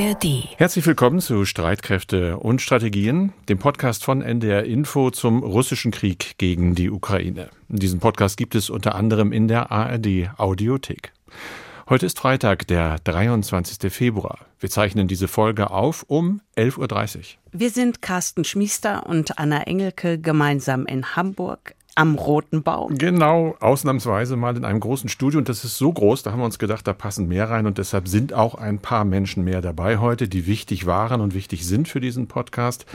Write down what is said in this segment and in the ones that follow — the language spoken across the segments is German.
ARD. Herzlich willkommen zu Streitkräfte und Strategien, dem Podcast von NDR Info zum russischen Krieg gegen die Ukraine. Diesen Podcast gibt es unter anderem in der ARD Audiothek. Heute ist Freitag, der 23. Februar. Wir zeichnen diese Folge auf um 11.30 Uhr. Wir sind Carsten Schmiester und Anna Engelke gemeinsam in Hamburg am Roten Baum. Genau, ausnahmsweise mal in einem großen Studio. Und das ist so groß, da haben wir uns gedacht, da passen mehr rein. Und deshalb sind auch ein paar Menschen mehr dabei heute, die wichtig waren und wichtig sind für diesen Podcast.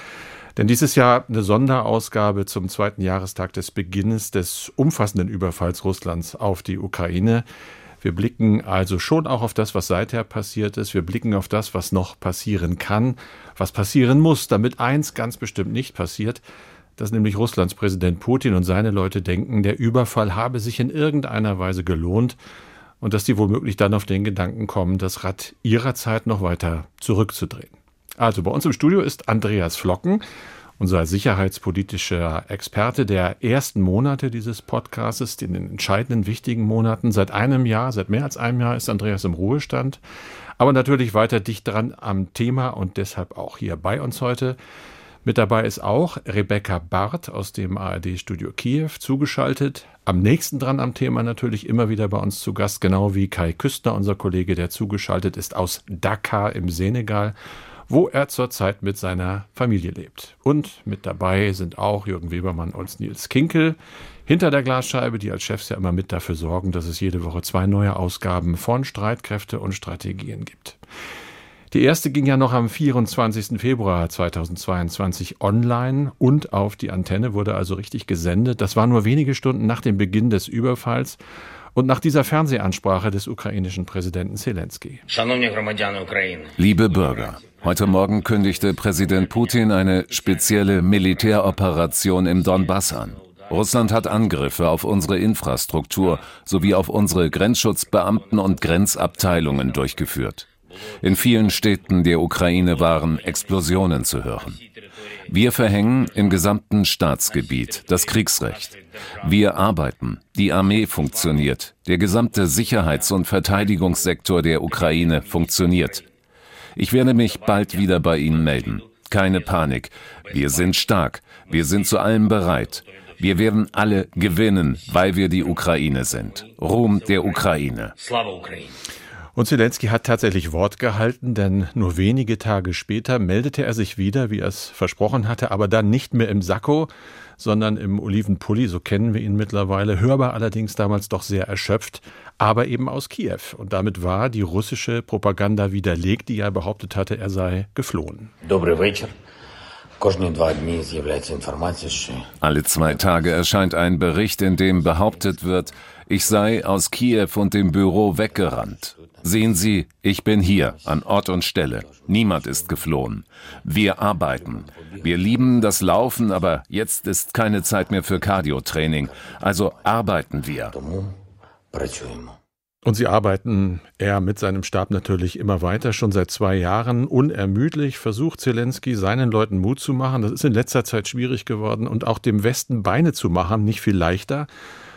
Denn dieses Jahr eine Sonderausgabe zum zweiten Jahrestag des Beginnes des umfassenden Überfalls Russlands auf die Ukraine. Wir blicken also schon auch auf das, was seither passiert ist. Wir blicken auf das, was noch passieren kann, was passieren muss, damit eins ganz bestimmt nicht passiert, dass nämlich Russlands Präsident Putin und seine Leute denken, der Überfall habe sich in irgendeiner Weise gelohnt und dass die womöglich dann auf den Gedanken kommen, das Rad ihrer Zeit noch weiter zurückzudrehen. Also bei uns im Studio ist Andreas Flocken, unser sicherheitspolitischer Experte der ersten Monate dieses Podcasts, in den entscheidenden, wichtigen Monaten. Seit einem Jahr, seit mehr als einem Jahr ist Andreas im Ruhestand, aber natürlich weiter dicht dran am Thema und deshalb auch hier bei uns heute. Mit dabei ist auch Rebecca Barth aus dem ARD-Studio Kiew zugeschaltet. Am nächsten dran am Thema natürlich immer wieder bei uns zu Gast, genau wie Kai Küstner, unser Kollege, der zugeschaltet ist aus Dakar im Senegal, wo er zurzeit mit seiner Familie lebt. Und mit dabei sind auch Jürgen Webermann und Nils Kinkel hinter der Glasscheibe, die als Chefs ja immer mit dafür sorgen, dass es jede Woche zwei neue Ausgaben von Streitkräfte und Strategien gibt. Die erste ging ja noch am 24. Februar 2022 online und auf die Antenne, wurde also richtig gesendet. Das war nur wenige Stunden nach dem Beginn des Überfalls und nach dieser Fernsehansprache des ukrainischen Präsidenten Zelensky. Liebe Bürger, heute Morgen kündigte Präsident Putin eine spezielle Militäroperation im Donbass an. Russland hat Angriffe auf unsere Infrastruktur sowie auf unsere Grenzschutzbeamten und Grenzabteilungen durchgeführt. In vielen Städten der Ukraine waren Explosionen zu hören. Wir verhängen im gesamten Staatsgebiet das Kriegsrecht. Wir arbeiten, die Armee funktioniert, der gesamte Sicherheits- und Verteidigungssektor der Ukraine funktioniert. Ich werde mich bald wieder bei Ihnen melden. Keine Panik. Wir sind stark. Wir sind zu allem bereit. Wir werden alle gewinnen, weil wir die Ukraine sind. Ruhm der Ukraine. Und Zelensky hat tatsächlich Wort gehalten, denn nur wenige Tage später meldete er sich wieder, wie er es versprochen hatte, aber dann nicht mehr im Sakko, sondern im Olivenpulli, so kennen wir ihn mittlerweile, hörbar allerdings damals doch sehr erschöpft, aber eben aus Kiew. Und damit war die russische Propaganda widerlegt, die ja behauptet hatte, er sei geflohen. Alle zwei Tage erscheint ein Bericht, in dem behauptet wird, ich sei aus Kiew und dem Büro weggerannt. Sehen Sie, ich bin hier, an Ort und Stelle. Niemand ist geflohen. Wir arbeiten. Wir lieben das Laufen, aber jetzt ist keine Zeit mehr für Cardiotraining. Also arbeiten wir. Und sie arbeiten, er mit seinem Stab natürlich immer weiter, schon seit zwei Jahren. Unermüdlich versucht Zelensky, seinen Leuten Mut zu machen. Das ist in letzter Zeit schwierig geworden und auch dem Westen Beine zu machen, nicht viel leichter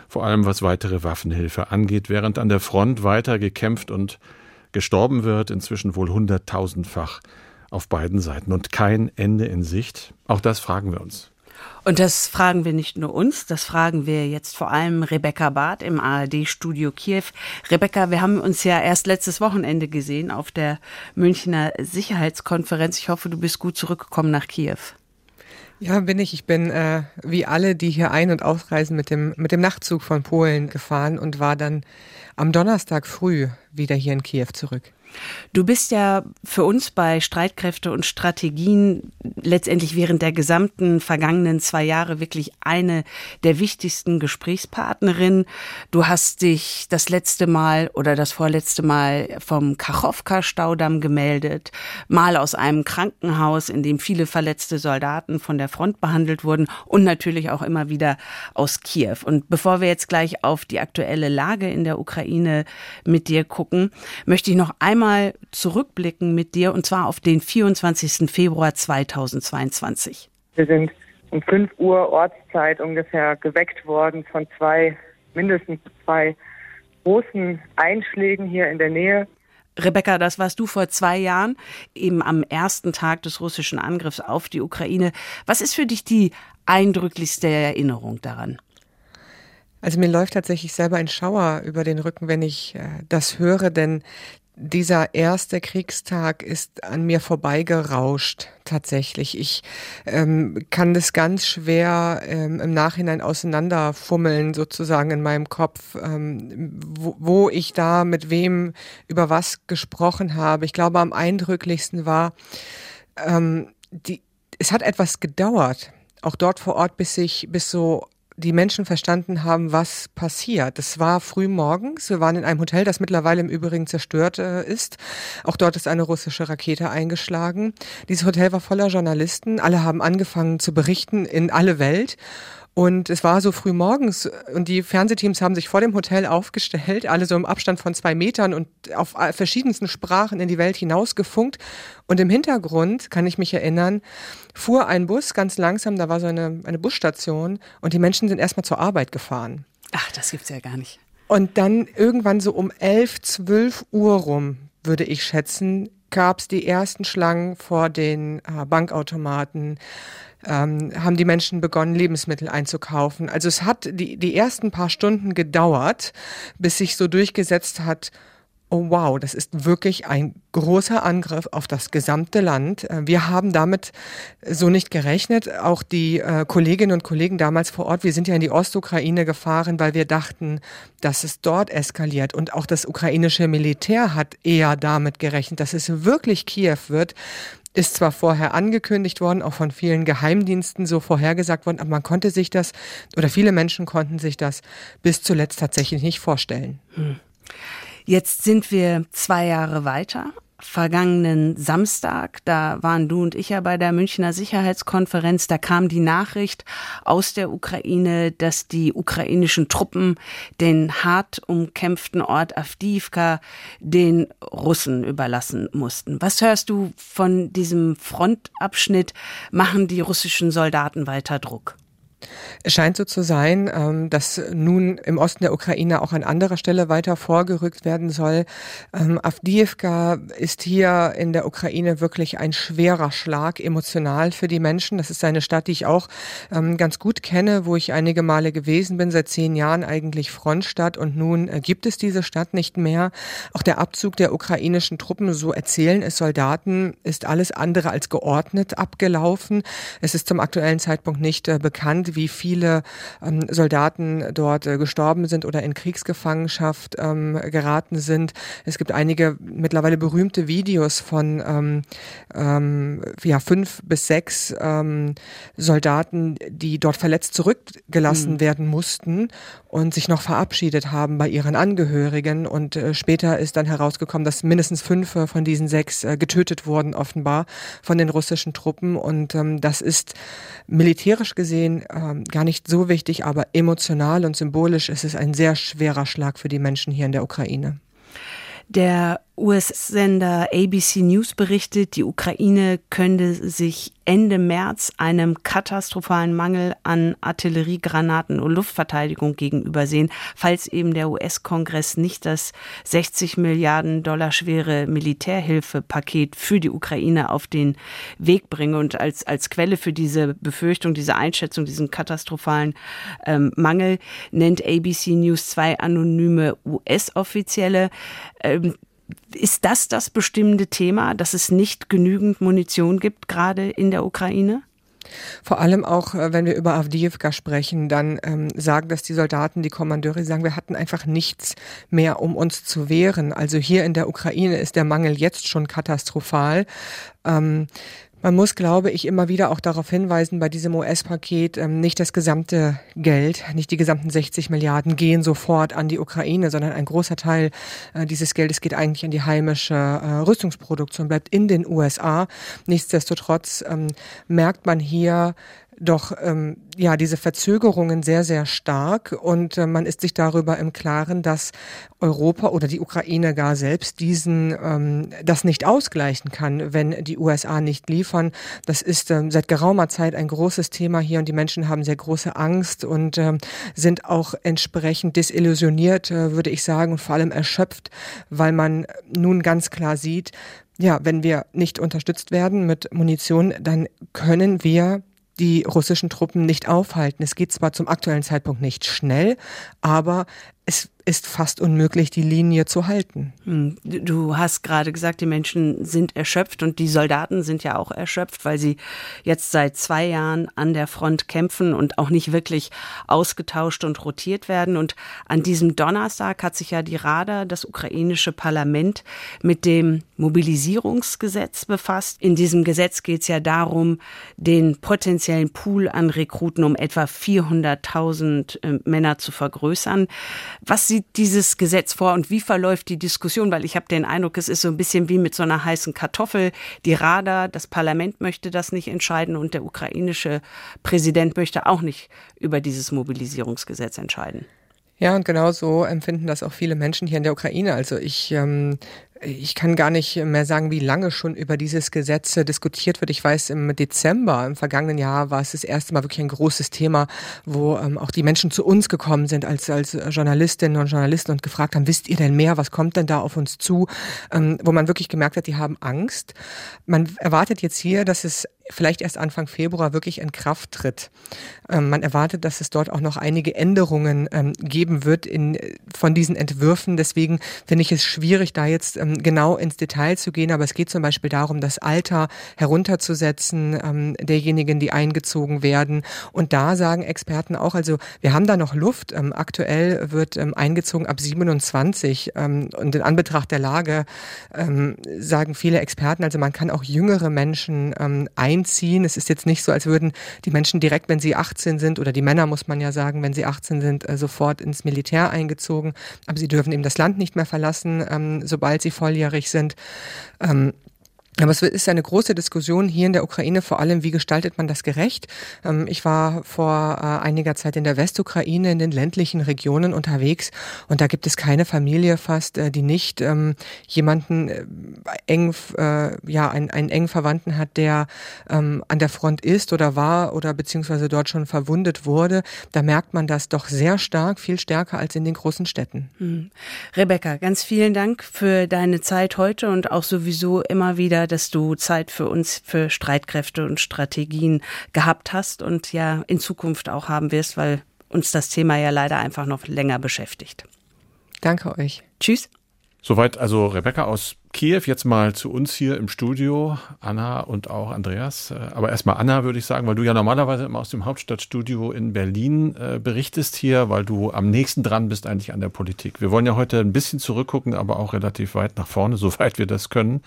vor allem was weitere Waffenhilfe angeht, während an der Front weiter gekämpft und gestorben wird, inzwischen wohl hunderttausendfach auf beiden Seiten und kein Ende in Sicht. Auch das fragen wir uns. Und das fragen wir nicht nur uns, das fragen wir jetzt vor allem Rebecca Barth im ARD-Studio Kiew. Rebecca, wir haben uns ja erst letztes Wochenende gesehen auf der Münchner Sicherheitskonferenz. Ich hoffe, du bist gut zurückgekommen nach Kiew. Ja, bin ich. Ich bin äh, wie alle, die hier ein- und ausreisen, mit dem, mit dem Nachtzug von Polen gefahren und war dann am Donnerstag früh wieder hier in Kiew zurück. Du bist ja für uns bei Streitkräfte und Strategien letztendlich während der gesamten vergangenen zwei Jahre wirklich eine der wichtigsten Gesprächspartnerinnen. Du hast dich das letzte Mal oder das vorletzte Mal vom Kachowka-Staudamm gemeldet, mal aus einem Krankenhaus, in dem viele verletzte Soldaten von der Front behandelt wurden und natürlich auch immer wieder aus Kiew. Und bevor wir jetzt gleich auf die aktuelle Lage in der Ukraine mit dir gucken, möchte ich noch einmal einmal zurückblicken mit dir und zwar auf den 24. Februar 2022. Wir sind um 5 Uhr Ortszeit ungefähr geweckt worden von zwei, mindestens zwei großen Einschlägen hier in der Nähe. Rebecca, das warst du vor zwei Jahren, eben am ersten Tag des russischen Angriffs auf die Ukraine. Was ist für dich die eindrücklichste Erinnerung daran? Also mir läuft tatsächlich selber ein Schauer über den Rücken, wenn ich äh, das höre, denn dieser erste Kriegstag ist an mir vorbeigerauscht, tatsächlich. Ich ähm, kann das ganz schwer ähm, im Nachhinein auseinanderfummeln, sozusagen in meinem Kopf, ähm, wo, wo ich da mit wem über was gesprochen habe. Ich glaube, am eindrücklichsten war, ähm, die, es hat etwas gedauert, auch dort vor Ort, bis ich, bis so die Menschen verstanden haben, was passiert. Es war früh morgens. Wir waren in einem Hotel, das mittlerweile im Übrigen zerstört äh, ist. Auch dort ist eine russische Rakete eingeschlagen. Dieses Hotel war voller Journalisten. Alle haben angefangen zu berichten in alle Welt. Und es war so früh morgens und die Fernsehteams haben sich vor dem Hotel aufgestellt, alle so im Abstand von zwei Metern und auf verschiedensten Sprachen in die Welt hinausgefunkt. Und im Hintergrund, kann ich mich erinnern, fuhr ein Bus ganz langsam, da war so eine, eine Busstation und die Menschen sind erstmal zur Arbeit gefahren. Ach, das gibt's ja gar nicht. Und dann irgendwann so um elf, zwölf Uhr rum, würde ich schätzen, gab es die ersten Schlangen vor den äh, Bankautomaten ähm, haben die Menschen begonnen, Lebensmittel einzukaufen. Also es hat die, die ersten paar Stunden gedauert, bis sich so durchgesetzt hat, oh wow, das ist wirklich ein großer Angriff auf das gesamte Land. Äh, wir haben damit so nicht gerechnet. Auch die äh, Kolleginnen und Kollegen damals vor Ort, wir sind ja in die Ostukraine gefahren, weil wir dachten, dass es dort eskaliert. Und auch das ukrainische Militär hat eher damit gerechnet, dass es wirklich Kiew wird ist zwar vorher angekündigt worden, auch von vielen Geheimdiensten so vorhergesagt worden, aber man konnte sich das, oder viele Menschen konnten sich das bis zuletzt tatsächlich nicht vorstellen. Hm. Jetzt sind wir zwei Jahre weiter vergangenen Samstag, da waren du und ich ja bei der Münchner Sicherheitskonferenz, da kam die Nachricht aus der Ukraine, dass die ukrainischen Truppen den hart umkämpften Ort Avdiivka den Russen überlassen mussten. Was hörst du von diesem Frontabschnitt? Machen die russischen Soldaten weiter Druck? Es scheint so zu sein, ähm, dass nun im Osten der Ukraine auch an anderer Stelle weiter vorgerückt werden soll. Ähm, Avdiivka ist hier in der Ukraine wirklich ein schwerer Schlag emotional für die Menschen. Das ist eine Stadt, die ich auch ähm, ganz gut kenne, wo ich einige Male gewesen bin, seit zehn Jahren eigentlich Frontstadt und nun äh, gibt es diese Stadt nicht mehr. Auch der Abzug der ukrainischen Truppen, so erzählen es Soldaten, ist alles andere als geordnet abgelaufen. Es ist zum aktuellen Zeitpunkt nicht äh, bekannt, wie viele ähm, Soldaten dort äh, gestorben sind oder in Kriegsgefangenschaft ähm, geraten sind. Es gibt einige mittlerweile berühmte Videos von ähm, ähm, ja, fünf bis sechs ähm, Soldaten, die dort verletzt zurückgelassen mhm. werden mussten und sich noch verabschiedet haben bei ihren Angehörigen. Und äh, später ist dann herausgekommen, dass mindestens fünf äh, von diesen sechs äh, getötet wurden, offenbar von den russischen Truppen. Und ähm, das ist militärisch gesehen ähm, gar nicht so wichtig, aber emotional und symbolisch ist es ein sehr schwerer Schlag für die Menschen hier in der Ukraine. Der US-Sender ABC News berichtet, die Ukraine könnte sich Ende März einem katastrophalen Mangel an Artilleriegranaten und Luftverteidigung gegenübersehen, falls eben der US-Kongress nicht das 60 Milliarden Dollar schwere Militärhilfepaket für die Ukraine auf den Weg bringe. Und als, als Quelle für diese Befürchtung, diese Einschätzung, diesen katastrophalen ähm, Mangel nennt ABC News zwei anonyme US-Offizielle. Ähm, ist das das bestimmende Thema, dass es nicht genügend Munition gibt, gerade in der Ukraine? Vor allem auch, äh, wenn wir über Avdiivka sprechen, dann ähm, sagen das die Soldaten, die Kommandeure, sagen, wir hatten einfach nichts mehr, um uns zu wehren. Also hier in der Ukraine ist der Mangel jetzt schon katastrophal. Ähm, man muss, glaube ich, immer wieder auch darauf hinweisen, bei diesem US-Paket ähm, nicht das gesamte Geld, nicht die gesamten 60 Milliarden gehen sofort an die Ukraine, sondern ein großer Teil äh, dieses Geldes geht eigentlich an die heimische äh, Rüstungsproduktion, bleibt in den USA. Nichtsdestotrotz ähm, merkt man hier, doch ähm, ja diese Verzögerungen sehr, sehr stark und äh, man ist sich darüber im Klaren, dass Europa oder die Ukraine gar selbst diesen ähm, das nicht ausgleichen kann, wenn die USA nicht liefern. Das ist ähm, seit geraumer Zeit ein großes Thema hier und die Menschen haben sehr große Angst und ähm, sind auch entsprechend desillusioniert, äh, würde ich sagen, und vor allem erschöpft, weil man nun ganz klar sieht, ja, wenn wir nicht unterstützt werden mit Munition, dann können wir die russischen Truppen nicht aufhalten. Es geht zwar zum aktuellen Zeitpunkt nicht schnell, aber es ist fast unmöglich, die Linie zu halten. Hm, du hast gerade gesagt, die Menschen sind erschöpft und die Soldaten sind ja auch erschöpft, weil sie jetzt seit zwei Jahren an der Front kämpfen und auch nicht wirklich ausgetauscht und rotiert werden. Und an diesem Donnerstag hat sich ja die Rada, das ukrainische Parlament, mit dem Mobilisierungsgesetz befasst. In diesem Gesetz geht es ja darum, den potenziellen Pool an Rekruten um etwa 400.000 äh, Männer zu vergrößern. Was sieht dieses Gesetz vor und wie verläuft die Diskussion? Weil ich habe den Eindruck, es ist so ein bisschen wie mit so einer heißen Kartoffel. Die Rada, das Parlament möchte das nicht entscheiden und der ukrainische Präsident möchte auch nicht über dieses Mobilisierungsgesetz entscheiden. Ja, und genau so empfinden das auch viele Menschen hier in der Ukraine. Also ich ähm, ich kann gar nicht mehr sagen, wie lange schon über dieses Gesetz diskutiert wird. Ich weiß, im Dezember, im vergangenen Jahr, war es das erste Mal wirklich ein großes Thema, wo ähm, auch die Menschen zu uns gekommen sind als, als Journalistinnen und Journalisten und gefragt haben, wisst ihr denn mehr? Was kommt denn da auf uns zu? Ähm, wo man wirklich gemerkt hat, die haben Angst. Man erwartet jetzt hier, dass es vielleicht erst Anfang Februar wirklich in Kraft tritt. Ähm, man erwartet, dass es dort auch noch einige Änderungen ähm, geben wird in, von diesen Entwürfen. Deswegen finde ich es schwierig, da jetzt ähm, genau ins Detail zu gehen. Aber es geht zum Beispiel darum, das Alter herunterzusetzen ähm, derjenigen, die eingezogen werden. Und da sagen Experten auch, also wir haben da noch Luft. Ähm, aktuell wird ähm, eingezogen ab 27. und in Anbetracht der Lage sagen viele Experten, also man kann auch jüngere Menschen einziehen einziehen. Es ist jetzt nicht so, als würden die Menschen direkt, wenn sie 18 sind, oder die Männer, muss man ja sagen, wenn sie 18 sind, äh, sofort ins Militär eingezogen. Aber sie dürfen eben das Land nicht mehr verlassen, ähm, sobald sie volljährig sind. Ähm, aber es ist eine große Diskussion hier in der Ukraine, vor allem, wie gestaltet man das gerecht? Ähm, ich war vor äh, einiger Zeit in der Westukraine, in den ländlichen Regionen unterwegs und da gibt es keine Familie fast, äh, die nicht ähm, jemanden äh, eng, ja, einen, einen engen Verwandten hat, der ähm, an der Front ist oder war oder beziehungsweise dort schon verwundet wurde. Da merkt man das doch sehr stark, viel stärker als in den großen Städten. Hm. Rebecca, ganz vielen Dank für deine Zeit heute und auch sowieso immer wieder dass du Zeit für uns, für Streitkräfte und Strategien gehabt hast und ja in Zukunft auch haben wirst, weil uns das Thema ja leider einfach noch länger beschäftigt. Danke euch. Tschüss. Soweit also Rebecca aus Kiew, jetzt mal zu uns hier im Studio, Anna und auch Andreas. Äh, aber erstmal Anna, würde ich sagen, weil du ja normalerweise immer aus dem Hauptstadtstudio in Berlin äh, berichtest hier, weil du am nächsten dran bist eigentlich an der Politik. Wir wollen ja heute ein bisschen zurückgucken, aber auch relativ weit nach vorne, soweit wir das können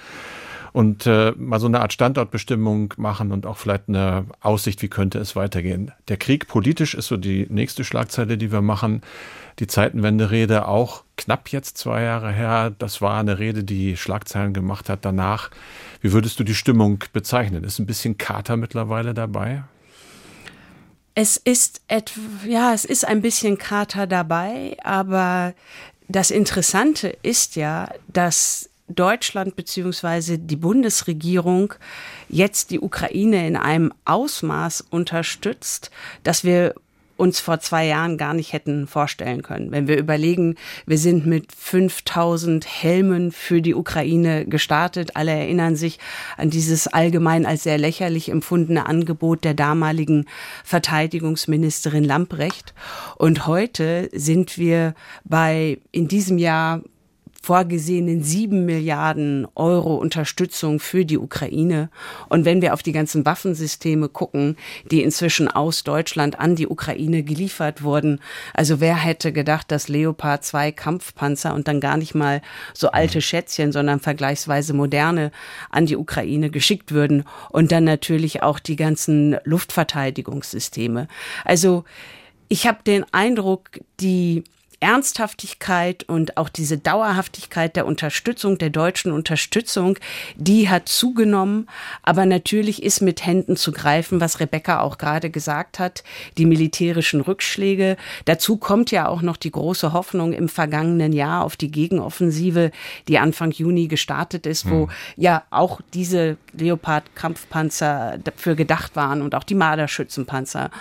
und äh, mal so eine Art Standortbestimmung machen und auch vielleicht eine Aussicht, wie könnte es weitergehen. Der Krieg politisch ist so die nächste Schlagzeile, die wir machen. Die Zeitenwende-Rede auch knapp jetzt zwei Jahre her. Das war eine Rede, die Schlagzeilen gemacht hat danach. Wie würdest du die Stimmung bezeichnen? Ist ein bisschen Kater mittlerweile dabei? Es ist etwa, ja, es ist ein bisschen Kater dabei, aber das Interessante ist ja, dass Deutschland beziehungsweise die Bundesregierung jetzt die Ukraine in einem Ausmaß unterstützt, dass wir uns vor zwei Jahren gar nicht hätten vorstellen können. Wenn wir überlegen, wir sind mit 5000 Helmen für die Ukraine gestartet. Alle erinnern sich an dieses allgemein als sehr lächerlich empfundene Angebot der damaligen Verteidigungsministerin Lamprecht. Und heute sind wir bei in diesem Jahr vorgesehenen sieben Milliarden Euro Unterstützung für die Ukraine. Und wenn wir auf die ganzen Waffensysteme gucken, die inzwischen aus Deutschland an die Ukraine geliefert wurden, also wer hätte gedacht, dass Leopard 2 Kampfpanzer und dann gar nicht mal so alte mhm. Schätzchen, sondern vergleichsweise moderne an die Ukraine geschickt würden und dann natürlich auch die ganzen Luftverteidigungssysteme. Also ich habe den Eindruck, die Ernsthaftigkeit und auch diese Dauerhaftigkeit der Unterstützung, der deutschen Unterstützung, die hat zugenommen. Aber natürlich ist mit Händen zu greifen, was Rebecca auch gerade gesagt hat, die militärischen Rückschläge. Dazu kommt ja auch noch die große Hoffnung im vergangenen Jahr auf die Gegenoffensive, die Anfang Juni gestartet ist, wo hm. ja auch diese Leopard-Kampfpanzer dafür gedacht waren und auch die Marderschützenpanzer.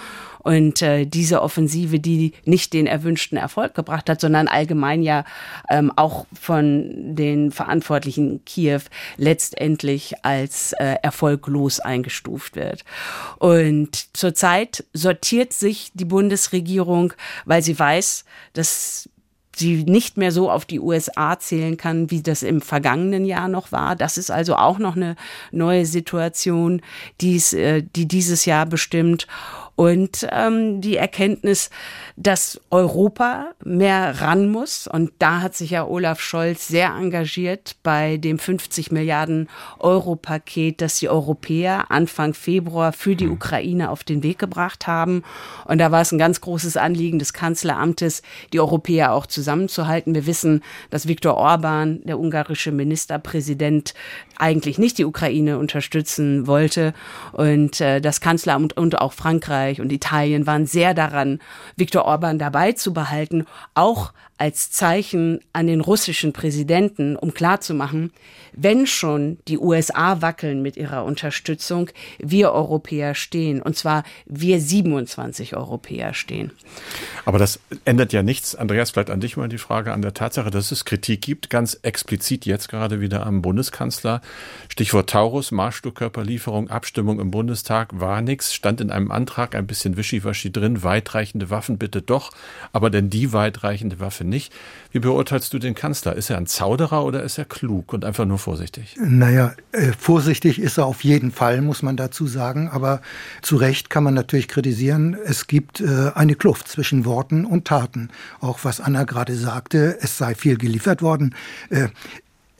Und äh, diese Offensive, die nicht den erwünschten Erfolg gebracht hat, sondern allgemein ja ähm, auch von den Verantwortlichen in Kiew letztendlich als äh, erfolglos eingestuft wird. Und zurzeit sortiert sich die Bundesregierung, weil sie weiß, dass sie nicht mehr so auf die USA zählen kann, wie das im vergangenen Jahr noch war. Das ist also auch noch eine neue Situation, die's, äh, die dieses Jahr bestimmt und ähm, die Erkenntnis, dass Europa mehr ran muss. Und da hat sich ja Olaf Scholz sehr engagiert bei dem 50 Milliarden Euro Paket, das die Europäer Anfang Februar für die hm. Ukraine auf den Weg gebracht haben. Und da war es ein ganz großes Anliegen des Kanzleramtes, die Europäer auch zusammenzuhalten. Wir wissen, dass Viktor Orban, der ungarische Ministerpräsident, eigentlich nicht die Ukraine unterstützen wollte. Und äh, das Kanzleramt und auch Frankreich und Italien waren sehr daran, Viktor Orban dabei zu behalten, auch als Zeichen an den russischen Präsidenten, um klarzumachen, wenn schon die USA wackeln mit ihrer Unterstützung, wir Europäer stehen. Und zwar wir 27 Europäer stehen. Aber das ändert ja nichts. Andreas, vielleicht an dich mal die Frage an der Tatsache, dass es Kritik gibt, ganz explizit jetzt gerade wieder am Bundeskanzler. Stichwort Taurus, Marschflugkörperlieferung, Abstimmung im Bundestag war nichts, stand in einem Antrag ein bisschen wischiwaschi drin, weitreichende Waffen bitte doch, aber denn die weitreichende Waffe nicht. Wie beurteilst du den Kanzler? Ist er ein Zauderer oder ist er klug und einfach nur vorsichtig? Naja, äh, vorsichtig ist er auf jeden Fall, muss man dazu sagen. Aber zu Recht kann man natürlich kritisieren, es gibt äh, eine Kluft zwischen Worten und Taten. Auch was Anna gerade sagte, es sei viel geliefert worden. Äh,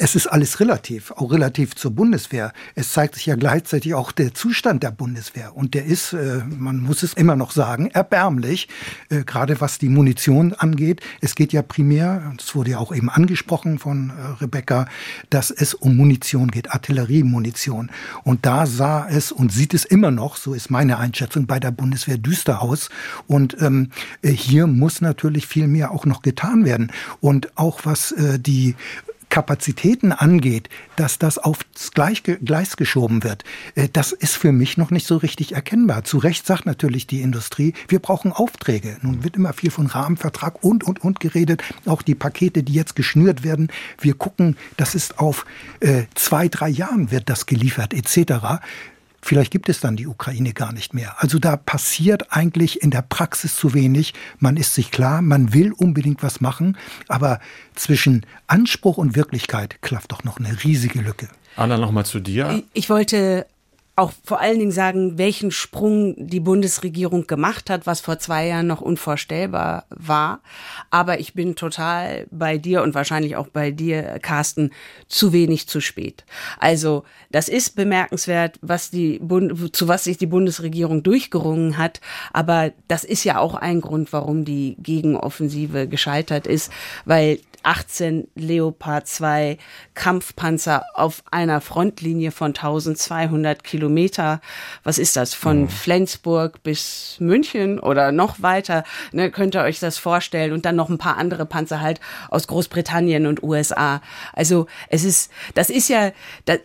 es ist alles relativ, auch relativ zur Bundeswehr. Es zeigt sich ja gleichzeitig auch der Zustand der Bundeswehr. Und der ist, äh, man muss es immer noch sagen, erbärmlich, äh, gerade was die Munition angeht. Es geht ja primär, das wurde ja auch eben angesprochen von äh, Rebecca, dass es um Munition geht, Artilleriemunition. Und da sah es und sieht es immer noch, so ist meine Einschätzung, bei der Bundeswehr düster aus. Und ähm, hier muss natürlich viel mehr auch noch getan werden. Und auch was die Kapazitäten angeht, dass das aufs Gleis geschoben wird, äh, das ist für mich noch nicht so richtig erkennbar. Zu Recht sagt natürlich die Industrie, wir brauchen Aufträge. Nun wird immer viel von Rahmenvertrag und, und, und geredet. Auch die Pakete, die jetzt geschnürt werden. Wir gucken, das ist auf äh, zwei, drei Jahren wird das geliefert, etc. Vielleicht gibt es dann die Ukraine gar nicht mehr. Also da passiert eigentlich in der Praxis zu wenig. Man ist sich klar, man will unbedingt was machen, aber zwischen Anspruch und Wirklichkeit klafft doch noch eine riesige Lücke. Anna, nochmal zu dir. Ich wollte auch vor allen Dingen sagen, welchen Sprung die Bundesregierung gemacht hat, was vor zwei Jahren noch unvorstellbar war. Aber ich bin total bei dir und wahrscheinlich auch bei dir, Carsten, zu wenig zu spät. Also das ist bemerkenswert, was die Bund zu was sich die Bundesregierung durchgerungen hat. Aber das ist ja auch ein Grund, warum die Gegenoffensive gescheitert ist, weil 18 Leopard 2 Kampfpanzer auf einer Frontlinie von 1200 Kilometer. Was ist das? Von mhm. Flensburg bis München oder noch weiter? Ne, könnt ihr euch das vorstellen? Und dann noch ein paar andere Panzer halt aus Großbritannien und USA. Also es ist, das ist ja,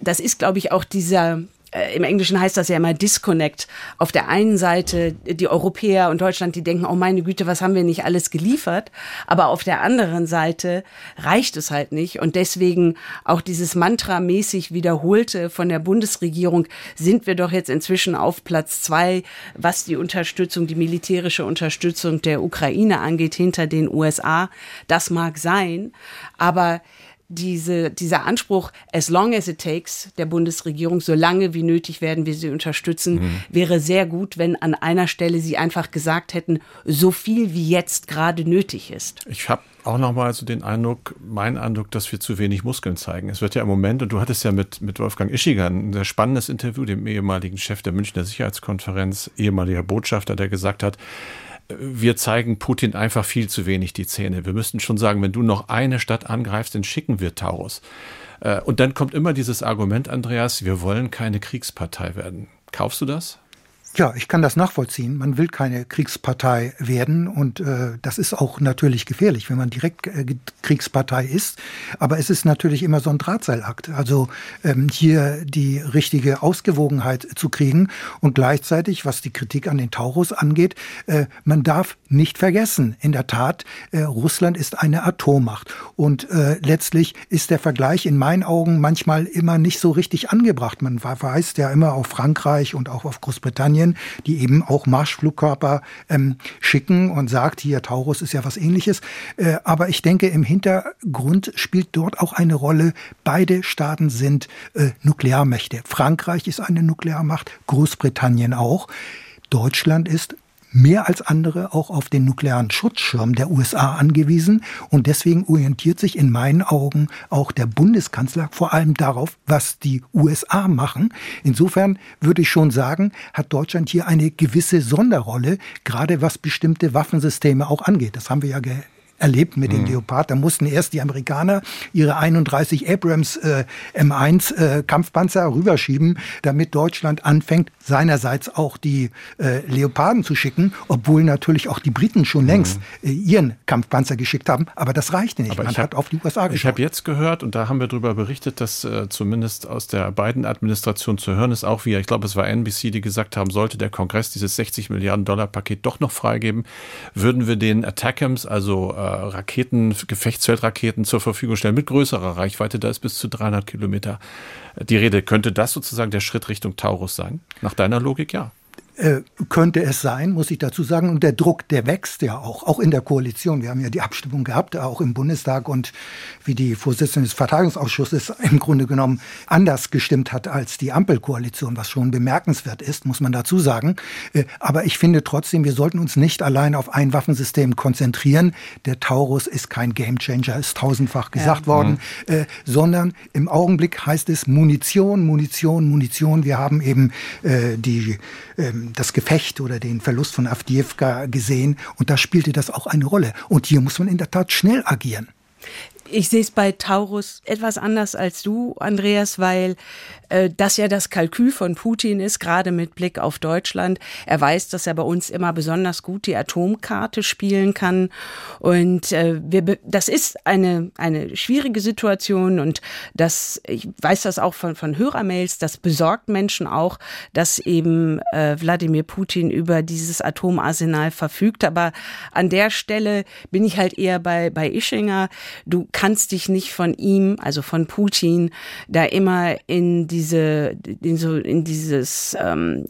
das ist, glaube ich, auch dieser äh, im Englischen heißt das ja immer Disconnect. Auf der einen Seite die Europäer und Deutschland, die denken, oh meine Güte, was haben wir nicht alles geliefert? Aber auf der anderen Seite reicht es halt nicht. Und deswegen auch dieses Mantra-mäßig wiederholte von der Bundesregierung, sind wir doch jetzt inzwischen auf Platz zwei, was die Unterstützung, die militärische Unterstützung der Ukraine angeht, hinter den USA. Das mag sein, aber diese, dieser Anspruch, as long as it takes, der Bundesregierung, so lange wie nötig werden wir sie unterstützen, mhm. wäre sehr gut, wenn an einer Stelle sie einfach gesagt hätten, so viel wie jetzt gerade nötig ist. Ich habe auch nochmal so den Eindruck, mein Eindruck, dass wir zu wenig Muskeln zeigen. Es wird ja im Moment, und du hattest ja mit, mit Wolfgang Ischiger ein sehr spannendes Interview, dem ehemaligen Chef der Münchner Sicherheitskonferenz, ehemaliger Botschafter, der gesagt hat, wir zeigen Putin einfach viel zu wenig die Zähne. Wir müssten schon sagen, wenn du noch eine Stadt angreifst, dann schicken wir Taurus. Äh, und dann kommt immer dieses Argument, Andreas, wir wollen keine Kriegspartei werden. Kaufst du das? Ja, ich kann das nachvollziehen. Man will keine Kriegspartei werden und äh, das ist auch natürlich gefährlich, wenn man direkt äh, Kriegspartei ist. Aber es ist natürlich immer so ein Drahtseilakt. Also ähm, hier die richtige Ausgewogenheit zu kriegen und gleichzeitig, was die Kritik an den Taurus angeht, äh, man darf nicht vergessen, in der Tat, äh, Russland ist eine Atommacht und äh, letztlich ist der Vergleich in meinen Augen manchmal immer nicht so richtig angebracht. Man verweist ja immer auf Frankreich und auch auf Großbritannien Großbritannien, die eben auch Marschflugkörper ähm, schicken und sagt, hier Taurus ist ja was ähnliches. Äh, aber ich denke, im Hintergrund spielt dort auch eine Rolle. Beide Staaten sind äh, Nuklearmächte. Frankreich ist eine Nuklearmacht, Großbritannien auch. Deutschland ist mehr als andere auch auf den nuklearen Schutzschirm der USA angewiesen. Und deswegen orientiert sich in meinen Augen auch der Bundeskanzler vor allem darauf, was die USA machen. Insofern würde ich schon sagen, hat Deutschland hier eine gewisse Sonderrolle, gerade was bestimmte Waffensysteme auch angeht. Das haben wir ja erlebt mit mhm. den Leopard. Da mussten erst die Amerikaner ihre 31 Abrams äh, M1 äh, Kampfpanzer rüberschieben, damit Deutschland anfängt, seinerseits auch die äh, Leoparden zu schicken, obwohl natürlich auch die Briten schon mhm. längst äh, ihren Kampfpanzer geschickt haben. Aber das reichte nicht. Aber Man hab, hat auf die USA geschaut. Ich habe jetzt gehört, und da haben wir darüber berichtet, dass äh, zumindest aus der beiden Administration zu hören ist, auch wie, ich glaube, es war NBC, die gesagt haben, sollte der Kongress dieses 60 Milliarden Dollar Paket doch noch freigeben, würden wir den Attackams, also äh, Raketen, Gefechtsfeldraketen zur Verfügung stellen mit größerer Reichweite, da ist bis zu 300 Kilometer die Rede. Könnte das sozusagen der Schritt Richtung Taurus sein? Nach deiner Logik ja. Äh, könnte es sein, muss ich dazu sagen. Und der Druck, der wächst ja auch, auch in der Koalition. Wir haben ja die Abstimmung gehabt, auch im Bundestag und wie die Vorsitzende des Verteidigungsausschusses im Grunde genommen anders gestimmt hat als die Ampelkoalition, was schon bemerkenswert ist, muss man dazu sagen. Äh, aber ich finde trotzdem, wir sollten uns nicht allein auf ein Waffensystem konzentrieren. Der Taurus ist kein Gamechanger, ist tausendfach gesagt ja. worden, mhm. Äh, sondern im Augenblick heißt es Munition, Munition, Munition. Wir haben eben die ähm, das Gefecht oder den Verlust von Avdiivka gesehen und da spielte das auch eine Rolle. Und hier muss man in der Tat schnell agieren. Ich sehe es bei Taurus etwas anders als du, Andreas, weil äh, das ja das Kalkül von Putin ist, gerade mit Blick auf Deutschland. Er weiß, dass er bei uns immer besonders gut die Atomkarte spielen kann. Und äh, wir, das ist eine, eine schwierige Situation und das, ich weiß das auch von, von Hörermails, das besorgt Menschen auch, dass eben äh, Wladimir Putin über dieses Atomarsenal verfügt. Aber an der Stelle bin ich halt eher bei, bei Ischinger. Du kannst dich nicht von ihm, also von Putin, da immer in die diese, in so in dieses ähm,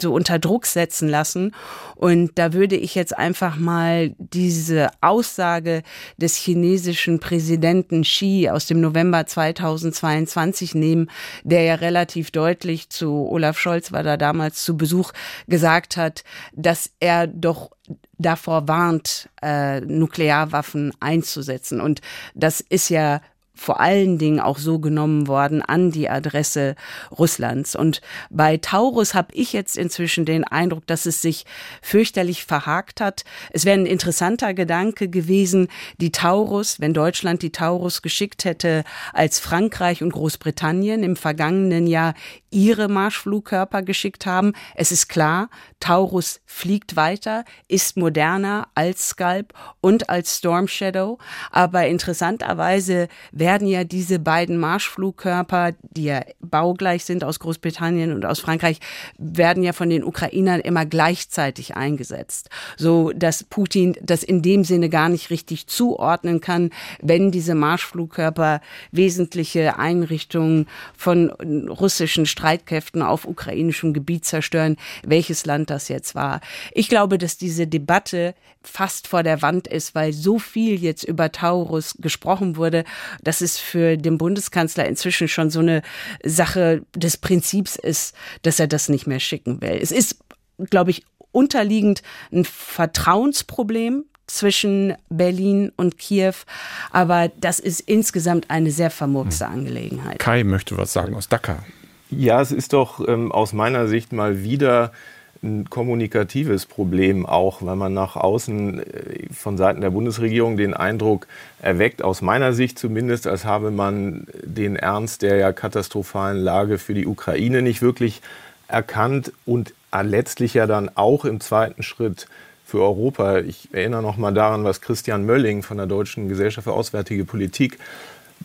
so unter Druck setzen lassen. Und da würde ich jetzt einfach mal diese Aussage des chinesischen Präsidenten Xi aus dem November 2022 nehmen, der ja relativ deutlich zu Olaf Scholz war da damals zu Besuch gesagt hat, dass er doch davor warnt, äh, Nuklearwaffen einzusetzen. Und das ist ja vor allen Dingen auch so genommen worden an die Adresse Russlands. Und bei Taurus habe ich jetzt inzwischen den Eindruck, dass es sich fürchterlich verhakt hat. Es wäre ein interessanter Gedanke gewesen, die Taurus, wenn Deutschland die Taurus geschickt hätte, als Frankreich und Großbritannien im vergangenen Jahr ihre Marschflugkörper geschickt haben. Es ist klar, Taurus fliegt weiter, ist moderner als Scalp und als Storm Shadow. Aber interessanterweise werden ja diese beiden Marschflugkörper, die ja baugleich sind aus Großbritannien und aus Frankreich, werden ja von den Ukrainern immer gleichzeitig eingesetzt. So dass Putin das in dem Sinne gar nicht richtig zuordnen kann, wenn diese Marschflugkörper wesentliche Einrichtungen von russischen Streitkräften auf ukrainischem Gebiet zerstören, welches Land das jetzt war. Ich glaube, dass diese Debatte fast vor der Wand ist, weil so viel jetzt über Taurus gesprochen wurde, dass es für den Bundeskanzler inzwischen schon so eine Sache des Prinzips ist, dass er das nicht mehr schicken will. Es ist, glaube ich, unterliegend ein Vertrauensproblem zwischen Berlin und Kiew. Aber das ist insgesamt eine sehr vermurkste. Angelegenheit. Kai möchte was sagen aus Dakar. Ja, es ist doch ähm, aus meiner Sicht mal wieder ein kommunikatives Problem auch, weil man nach außen äh, von Seiten der Bundesregierung den Eindruck erweckt, aus meiner Sicht zumindest, als habe man den Ernst der ja katastrophalen Lage für die Ukraine nicht wirklich erkannt und letztlich ja dann auch im zweiten Schritt für Europa. Ich erinnere noch mal daran, was Christian Mölling von der Deutschen Gesellschaft für Auswärtige Politik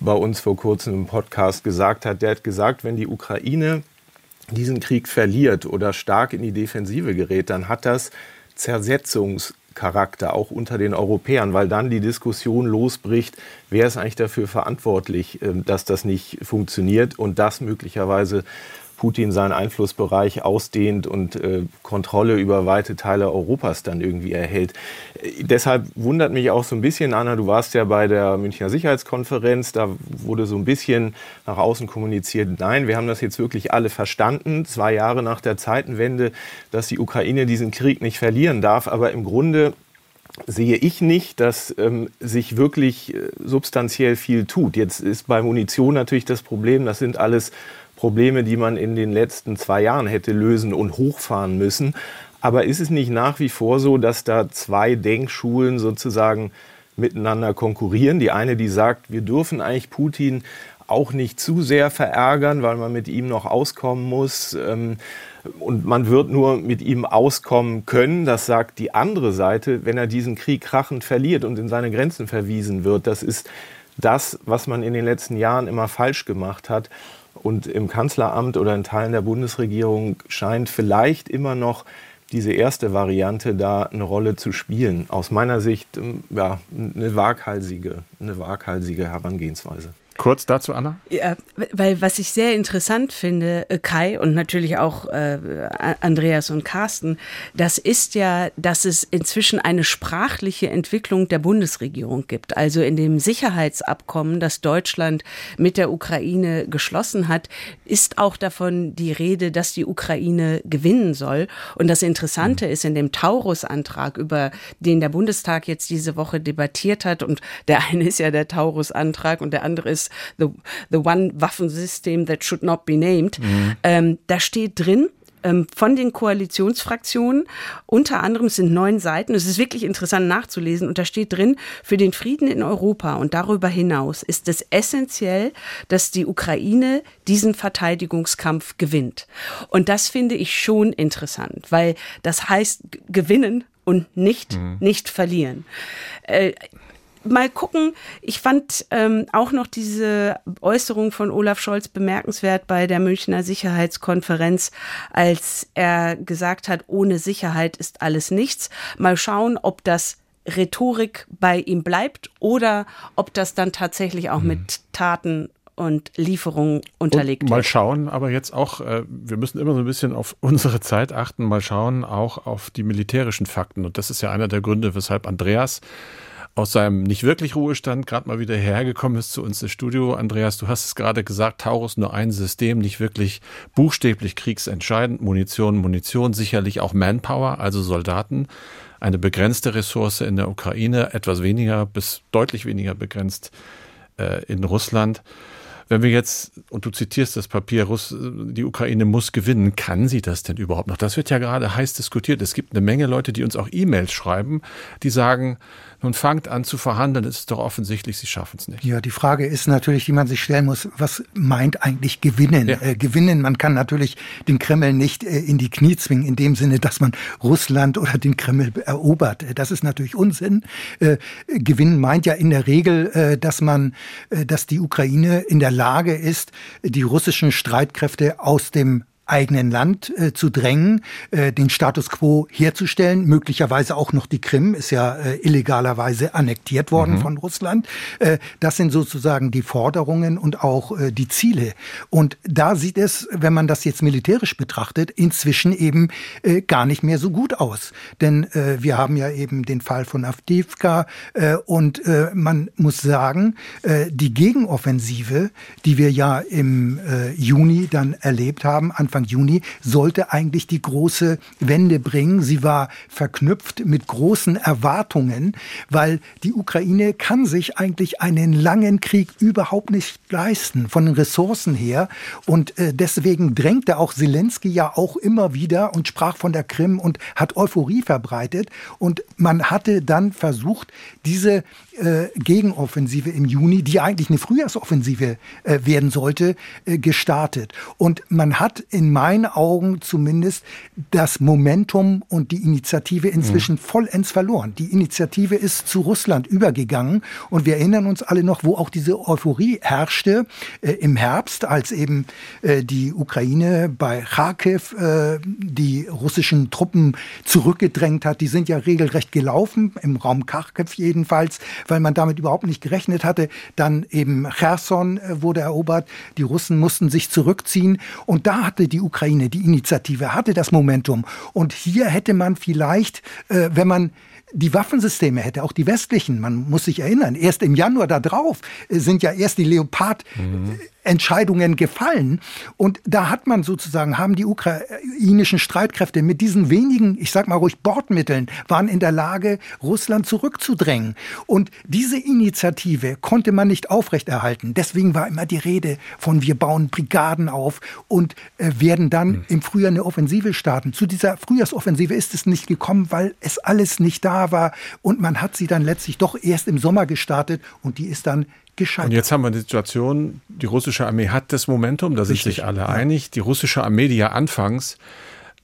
bei uns vor kurzem im Podcast gesagt hat. Der hat gesagt, wenn die Ukraine diesen Krieg verliert oder stark in die Defensive gerät, dann hat das Zersetzungscharakter auch unter den Europäern, weil dann die Diskussion losbricht, wer ist eigentlich dafür verantwortlich, ähm, dass das nicht funktioniert und das möglicherweise Putin seinen Einflussbereich ausdehnt und äh, Kontrolle über weite Teile Europas dann irgendwie erhält. Äh, deshalb wundert mich auch so ein bisschen, Anna, du warst ja bei der Münchner Sicherheitskonferenz, da wurde so ein bisschen nach außen kommuniziert, nein, wir haben das jetzt wirklich alle verstanden, zwei Jahre nach der Zeitenwende, dass die Ukraine diesen Krieg nicht verlieren darf, aber im Grunde sehe ich nicht, dass ähm, sich wirklich äh, substanziell viel tut. Jetzt ist bei Munition natürlich das Problem, das sind alles Probleme, die man in den letzten zwei Jahren hätte lösen und hochfahren müssen. Aber ist es nicht nach wie vor so, dass da zwei Denkschulen sozusagen miteinander konkurrieren? Die eine, die sagt, wir dürfen eigentlich Putin auch nicht zu sehr verärgern, weil man mit ihm noch auskommen muss. Ähm, und man wird nur mit ihm auskommen können, das sagt die andere Seite, wenn er diesen Krieg krachend verliert und in seine Grenzen verwiesen wird. Das ist das, was man in den letzten Jahren immer falsch gemacht hat. Und im Kanzleramt oder in Teilen der Bundesregierung scheint vielleicht immer noch diese erste Variante da eine Rolle zu spielen. Aus meiner Sicht ähm, ja, eine waghalsige, eine waghalsige Herangehensweise. Kurz dazu, Anna? Ja, weil was ich sehr interessant finde, äh, Kai und natürlich auch äh, Andreas und Carsten, das ist ja, dass es inzwischen eine sprachliche Entwicklung der Bundesregierung gibt. Also in dem Sicherheitsabkommen, das Deutschland mit der Ukraine geschlossen hat, ist auch davon die Rede, dass die Ukraine gewinnen soll. Und das Interessante mhm. ist in dem Taurus-Antrag, über den der Bundestag jetzt diese Woche debattiert hat, und der eine ist ja der Taurus-Antrag und der andere ist ist the, the one Waffensystem that should not be named. Mhm. Ähm, da steht drin, ähm, von den Koalitionsfraktionen. Unter anderem sind neun Seiten. Es ist wirklich interessant nachzulesen. Und da steht drin, für den Frieden in Europa und darüber hinaus ist es essentiell, dass die Ukraine diesen Verteidigungskampf gewinnt. Und das finde ich schon interessant, weil das heißt gewinnen und nicht, mhm. nicht verlieren. Äh, mal gucken. Ich fand ähm, auch noch diese Äußerung von Olaf Scholz bemerkenswert bei der Münchner Sicherheitskonferenz, als er gesagt hat, ohne Sicherheit ist alles nichts. Mal schauen, ob das Rhetorik bei ihm bleibt oder ob das dann tatsächlich auch hm. mit Taten und Lieferungen unterlegt und mal schauen, aber jetzt auch, äh, wir müssen immer so ein bisschen auf unsere Zeit achten, mal schauen auch auf die militärischen Fakten. Und das ist ja einer der Gründe, weshalb Andreas aus seinem nicht wirklich Ruhestand gerade mal wieder hergekommen ist zu uns ins Studio. Andreas, du hast es gerade gesagt, Taurus nur ein System, nicht wirklich buchstäblich kriegsentscheidend. Munition, Munition, sicherlich auch Manpower, also Soldaten. Eine begrenzte Ressource in der Ukraine, etwas weniger bis deutlich weniger begrenzt äh, in Russland. Wenn wir jetzt, und du zitierst das Papier, Russ, die Ukraine muss gewinnen, kann sie das denn überhaupt noch? Das wird ja gerade heiß diskutiert. Es gibt eine Menge Leute, die uns auch E-Mails schreiben, die sagen, nun fangt an zu verhandeln, es ist doch offensichtlich, sie schaffen es nicht. Ja, die Frage ist natürlich, die man sich stellen muss, was meint eigentlich gewinnen? Ja. Äh, gewinnen, man kann natürlich den Kreml nicht äh, in die Knie zwingen, in dem Sinne, dass man Russland oder den Kreml erobert. Äh, das ist natürlich Unsinn. Äh, gewinnen meint ja in der Regel, äh, dass man, äh, dass die Ukraine in der Lage ist, die russischen Streitkräfte aus dem eigenen Land äh, zu drängen, äh, den Status quo herzustellen, möglicherweise auch noch die Krim, ist ja äh, illegalerweise annektiert worden mhm. von Russland. Äh, das sind sozusagen die Forderungen und auch äh, die Ziele. Und da sieht es, wenn man das jetzt militärisch betrachtet, inzwischen eben äh, gar nicht mehr so gut aus. Denn wir haben ja eben den Fall von Avdivka und man muss sagen, die Gegenoffensive, die wir ja im Juni dann erlebt haben, an Anfang Juni, sollte eigentlich die große Wende bringen. Sie war verknüpft mit großen Erwartungen, weil die Ukraine kann sich eigentlich einen langen Krieg überhaupt nicht leisten, von den Ressourcen her. Und äh, deswegen drängte auch Zelensky ja auch immer wieder und sprach von der Krim und hat Euphorie verbreitet. Und man hatte dann versucht, diese äh, Gegenoffensive im Juni, die eigentlich eine Frühjahrsoffensive äh, werden sollte, gestartet. Und man hat in meinen Augen zumindest das Momentum und die Initiative inzwischen mhm. vollends verloren. Die Initiative ist zu Russland übergegangen und wir erinnern uns alle noch, wo auch diese Euphorie herrschte äh, im Herbst, als eben äh, die Ukraine bei Kharkiv äh, die russischen Truppen zurückgedrängt hat. Die sind ja regelrecht gelaufen, im Raum Kharkiv jedenfalls weil man damit überhaupt nicht gerechnet hatte. Dann eben Cherson äh, wurde erobert, die Russen mussten sich zurückziehen und da hatte die Ukraine die Initiative, hatte das Momentum. Und hier hätte man vielleicht, äh, wenn man die Waffensysteme hätte, auch die westlichen, man muss sich erinnern, erst im Januar da drauf äh, sind ja erst die Leopard mhm. Entscheidungen gefallen. Und da hat man sozusagen, haben die ukrainischen Streitkräfte mit diesen wenigen, ich sag mal ruhig Bordmitteln, waren in der Lage, Russland zurückzudrängen. Und diese Initiative konnte man nicht aufrechterhalten. Deswegen war immer die Rede von wir bauen Brigaden auf und äh, werden dann mhm. im Frühjahr eine Offensive starten. Zu dieser Frühjahrsoffensive ist es nicht gekommen, weil es alles nicht da war. Und man hat sie dann letztlich doch erst im Sommer gestartet und die ist dann gescheitert. Und jetzt haben wir die Situation, die russische Armee hat das Momentum, da sind Richtig, sich alle ja. einig. Die russische Armee, die ja anfangs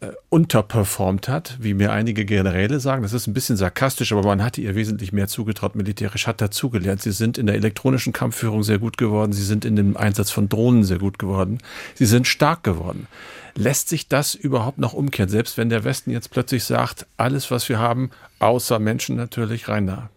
äh, unterperformt hat, wie mir einige Generäle sagen. Das ist ein bisschen sarkastisch, aber man hatte ihr wesentlich mehr zugetraut militärisch, hat dazugelernt. Sie sind in der elektronischen Kampfführung sehr gut geworden, sie sind in dem Einsatz von Drohnen sehr gut geworden, sie sind stark geworden. Lässt sich das überhaupt noch umkehren, selbst wenn der Westen jetzt plötzlich sagt, alles, was wir haben, außer Menschen natürlich, rein da?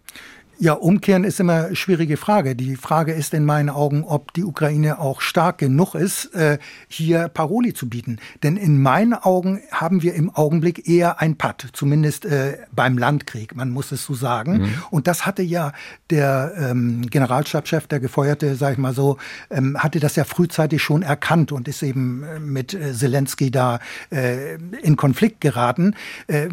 Ja, umkehren ist immer eine schwierige Frage. Die Frage ist in meinen Augen, ob die Ukraine auch stark genug ist, äh, hier Paroli zu bieten. Denn in meinen Augen haben wir im Augenblick eher ein Patt, zumindest äh, beim Landkrieg, man muss es so sagen. Mhm. Und das hatte ja der ähm, Generalstabschef, der gefeuerte, sag ich mal so, ähm, hatte das ja frühzeitig schon erkannt und ist eben äh, mit Zelensky da in Konflikt geraten.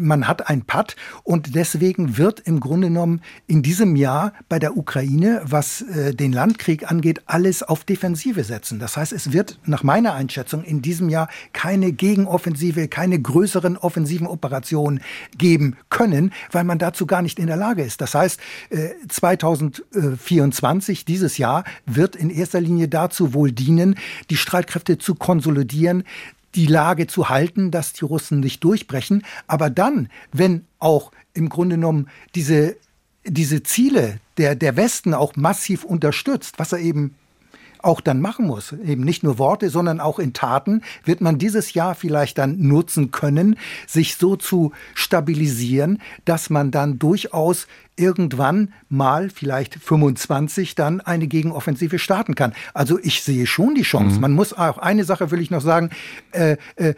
Man hat ein Patt und deswegen wird im Grunde genommen in diesem Jahr bei der Ukraine, was äh, den Landkrieg angeht, alles auf Defensive setzen. Das heißt, es wird nach meiner Einschätzung in diesem Jahr keine Gegenoffensive, keine größeren offensiven Operationen geben können, weil man dazu gar nicht in der Lage ist. Das heißt, äh, 2024, dieses Jahr, wird in erster Linie dazu wohl dienen, die Streitkräfte zu konsolidieren, die Lage zu halten, dass die Russen nicht durchbrechen. Aber dann, wenn auch im Grunde genommen diese diese Ziele der, der Westen auch massiv unterstützt, was er eben auch dann machen muss, eben nicht nur Worte, sondern auch in Taten, wird man dieses Jahr vielleicht dann nutzen können, sich so zu stabilisieren, dass man dann durchaus irgendwann mal, vielleicht 25, dann eine Gegenoffensive starten kann. Also ich sehe schon die Chance. Mhm. Man muss auch, eine Sache will ich noch sagen, äh, äh,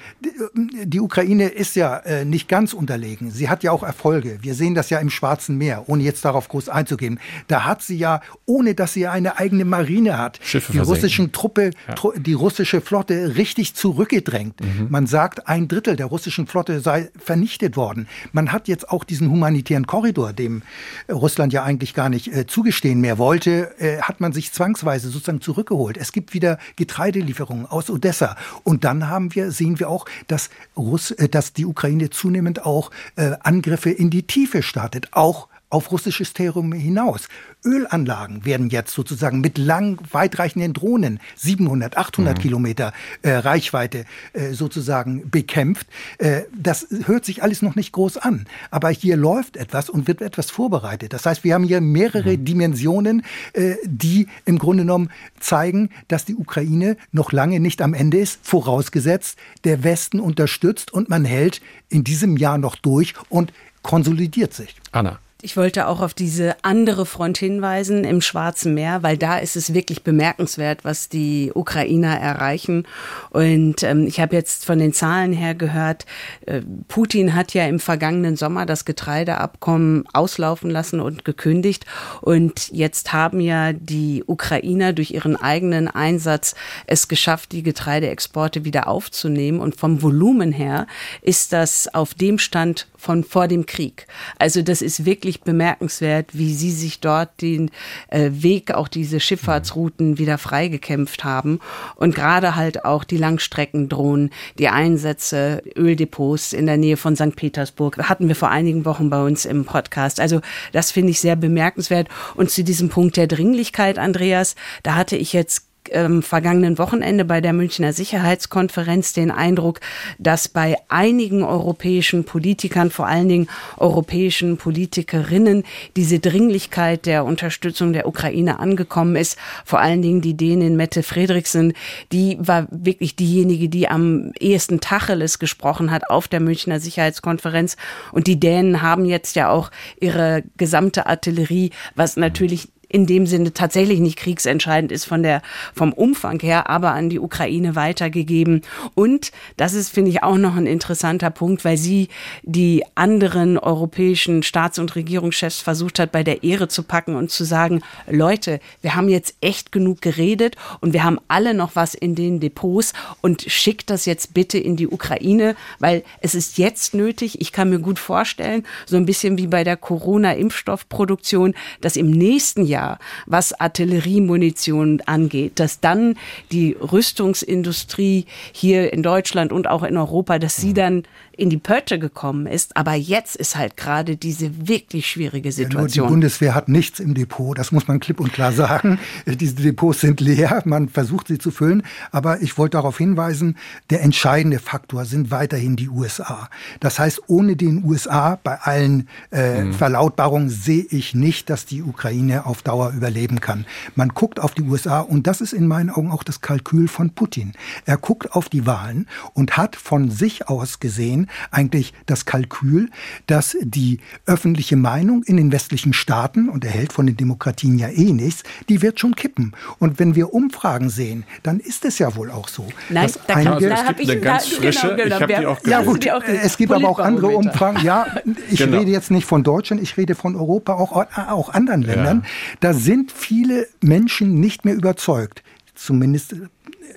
die Ukraine ist ja äh, nicht ganz unterlegen. Sie hat ja auch Erfolge. Wir sehen das ja im Schwarzen Meer, ohne jetzt darauf groß einzugehen. Da hat sie ja, ohne dass sie eine eigene Marine hat, Schiffe die russischen Truppe, ja. tru die russische Flotte richtig zurückgedrängt. Mhm. Man sagt, ein Drittel der russischen Flotte sei vernichtet worden. Man hat jetzt auch diesen humanitären Korridor, dem Russland ja eigentlich gar nicht äh, zugestehen mehr wollte, äh, hat man sich zwangsweise sozusagen zurückgeholt. Es gibt wieder Getreidelieferungen aus Odessa. Und dann haben wir, sehen wir auch, dass, Russ, äh, dass die Ukraine zunehmend auch äh, Angriffe in die Tiefe startet, auch auf russisches Territorium hinaus. Ölanlagen werden jetzt sozusagen mit lang weitreichenden Drohnen 700, 800 mhm. Kilometer äh, Reichweite äh, sozusagen bekämpft. Äh, das hört sich alles noch nicht groß an, aber hier läuft etwas und wird etwas vorbereitet. Das heißt, wir haben hier mehrere mhm. Dimensionen, äh, die im Grunde genommen zeigen, dass die Ukraine noch lange nicht am Ende ist, vorausgesetzt der Westen unterstützt und man hält in diesem Jahr noch durch und konsolidiert sich. Anna. Ich wollte auch auf diese andere Front hinweisen im Schwarzen Meer, weil da ist es wirklich bemerkenswert, was die Ukrainer erreichen. Und ähm, ich habe jetzt von den Zahlen her gehört, äh, Putin hat ja im vergangenen Sommer das Getreideabkommen auslaufen lassen und gekündigt. Und jetzt haben ja die Ukrainer durch ihren eigenen Einsatz es geschafft, die Getreideexporte wieder aufzunehmen. Und vom Volumen her ist das auf dem Stand von vor dem Krieg. Also das ist wirklich bemerkenswert, wie sie sich dort den äh, Weg, auch diese Schifffahrtsrouten wieder freigekämpft haben und gerade halt auch die Langstreckendrohnen, die Einsätze, Öldepots in der Nähe von St. Petersburg hatten wir vor einigen Wochen bei uns im Podcast. Also das finde ich sehr bemerkenswert und zu diesem Punkt der Dringlichkeit, Andreas, da hatte ich jetzt ähm, vergangenen Wochenende bei der Münchner Sicherheitskonferenz den Eindruck, dass bei einigen europäischen Politikern, vor allen Dingen europäischen Politikerinnen, diese Dringlichkeit der Unterstützung der Ukraine angekommen ist. Vor allen Dingen die Dänin Mette Fredriksen, die war wirklich diejenige, die am ehesten Tacheles gesprochen hat auf der Münchner Sicherheitskonferenz. Und die Dänen haben jetzt ja auch ihre gesamte Artillerie, was natürlich in dem Sinne tatsächlich nicht kriegsentscheidend ist von der, vom Umfang her, aber an die Ukraine weitergegeben. Und das ist, finde ich, auch noch ein interessanter Punkt, weil sie die anderen europäischen Staats- und Regierungschefs versucht hat, bei der Ehre zu packen und zu sagen, Leute, wir haben jetzt echt genug geredet und wir haben alle noch was in den Depots und schickt das jetzt bitte in die Ukraine, weil es ist jetzt nötig. Ich kann mir gut vorstellen, so ein bisschen wie bei der Corona-Impfstoffproduktion, dass im nächsten Jahr Jahr, was Artilleriemunition angeht, dass dann die Rüstungsindustrie hier in Deutschland und auch in Europa, dass sie mhm. dann in die Pötte gekommen ist. Aber jetzt ist halt gerade diese wirklich schwierige Situation. Ja, die Bundeswehr hat nichts im Depot, das muss man klipp und klar sagen. Diese Depots sind leer, man versucht sie zu füllen. Aber ich wollte darauf hinweisen, der entscheidende Faktor sind weiterhin die USA. Das heißt, ohne den USA bei allen äh, mhm. Verlautbarungen sehe ich nicht, dass die Ukraine auf Dauer überleben kann. Man guckt auf die USA und das ist in meinen Augen auch das Kalkül von Putin. Er guckt auf die Wahlen und hat von sich aus gesehen, eigentlich das Kalkül, dass die öffentliche Meinung in den westlichen Staaten, und er hält von den Demokratien ja eh nichts, die wird schon kippen. Und wenn wir Umfragen sehen, dann ist es ja wohl auch so. Nein, da, kann, einige, also es gibt eine ganz da, frische, genau, genau, ich habe die auch Ja gut, es gibt aber auch andere Umfragen. Ja, ich genau. rede jetzt nicht von Deutschland, ich rede von Europa, auch, auch anderen Ländern. Ja. Da sind viele Menschen nicht mehr überzeugt zumindest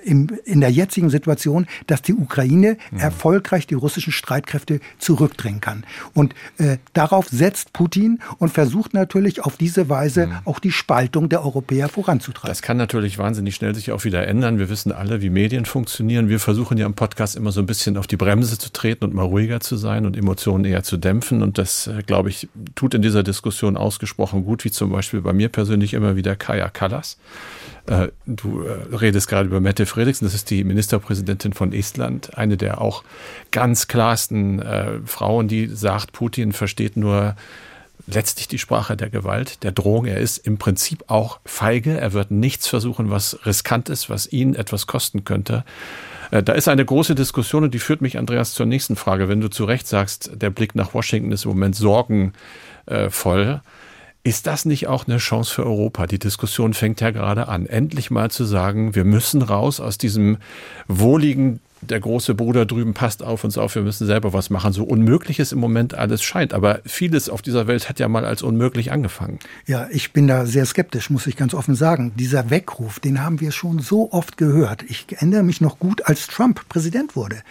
im, in der jetzigen Situation, dass die Ukraine mhm. erfolgreich die russischen Streitkräfte zurückdrängen kann. Und äh, darauf setzt Putin und versucht natürlich auf diese Weise mhm. auch die Spaltung der Europäer voranzutreiben. Das kann natürlich wahnsinnig schnell sich auch wieder ändern. Wir wissen alle, wie Medien funktionieren. Wir versuchen ja im Podcast immer so ein bisschen auf die Bremse zu treten und mal ruhiger zu sein und Emotionen eher zu dämpfen. Und das, äh, glaube ich, tut in dieser Diskussion ausgesprochen gut, wie zum Beispiel bei mir persönlich immer wieder Kaya Kallas. Äh, du äh, redest gerade über Mette Fredriksen, das ist die Ministerpräsidentin von Estland, eine der auch ganz klarsten äh, Frauen, die sagt, Putin versteht nur letztlich die Sprache der Gewalt, der Drohung. Er ist im Prinzip auch feige. Er wird nichts versuchen, was riskant ist, was ihn etwas kosten könnte. Äh, da ist eine große Diskussion und die führt mich, Andreas, zur nächsten Frage. Wenn du zu Recht sagst, der Blick nach Washington ist im Moment sorgenvoll. Ist das nicht auch eine Chance für Europa? Die Diskussion fängt ja gerade an. Endlich mal zu sagen, wir müssen raus aus diesem wohligen, der große Bruder drüben passt auf uns auf, wir müssen selber was machen. So unmöglich es im Moment alles scheint. Aber vieles auf dieser Welt hat ja mal als unmöglich angefangen. Ja, ich bin da sehr skeptisch, muss ich ganz offen sagen. Dieser Weckruf, den haben wir schon so oft gehört. Ich erinnere mich noch gut, als Trump Präsident wurde.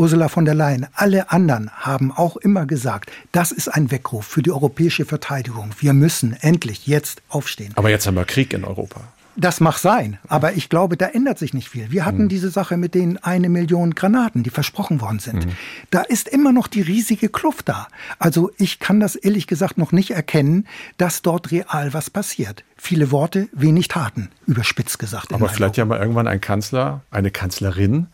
Ursula von der Leyen, alle anderen haben auch immer gesagt, das ist ein Weckruf für die europäische Verteidigung. Wir müssen endlich jetzt aufstehen. Aber jetzt haben wir Krieg in Europa. Das mag sein, aber ich glaube, da ändert sich nicht viel. Wir hatten mhm. diese Sache mit den eine Million Granaten, die versprochen worden sind. Mhm. Da ist immer noch die riesige Kluft da. Also ich kann das ehrlich gesagt noch nicht erkennen, dass dort real was passiert. Viele Worte, wenig Taten, überspitzt gesagt. Aber vielleicht ja mal irgendwann ein Kanzler, eine Kanzlerin,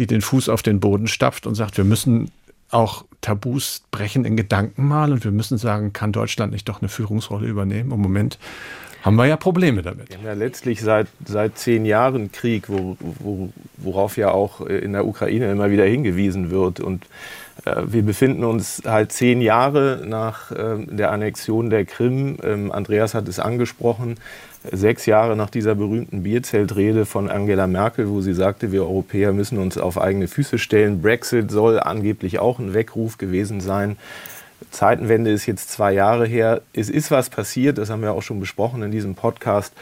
die den Fuß auf den Boden stapft und sagt, wir müssen auch Tabus brechen in Gedanken mal und wir müssen sagen, kann Deutschland nicht doch eine Führungsrolle übernehmen? Im Moment haben wir ja Probleme damit. Wir haben ja letztlich seit, seit zehn Jahren Krieg, wo, wo, worauf ja auch in der Ukraine immer wieder hingewiesen wird. Und Äh, wir befinden uns halt zehn Jahre nach ähm, der Annexion der Krim. Ähm, Andreas hat es angesprochen. Sechs Jahre nach dieser berühmten Bierzeltrede von Angela Merkel, wo sie sagte, wir Europäer müssen uns auf eigene Füße stellen. Brexit soll angeblich auch ein Weckruf gewesen sein. Zeitenwende ist jetzt zwei Jahre her. Es ist was passiert, das haben wir auch schon besprochen in diesem Podcast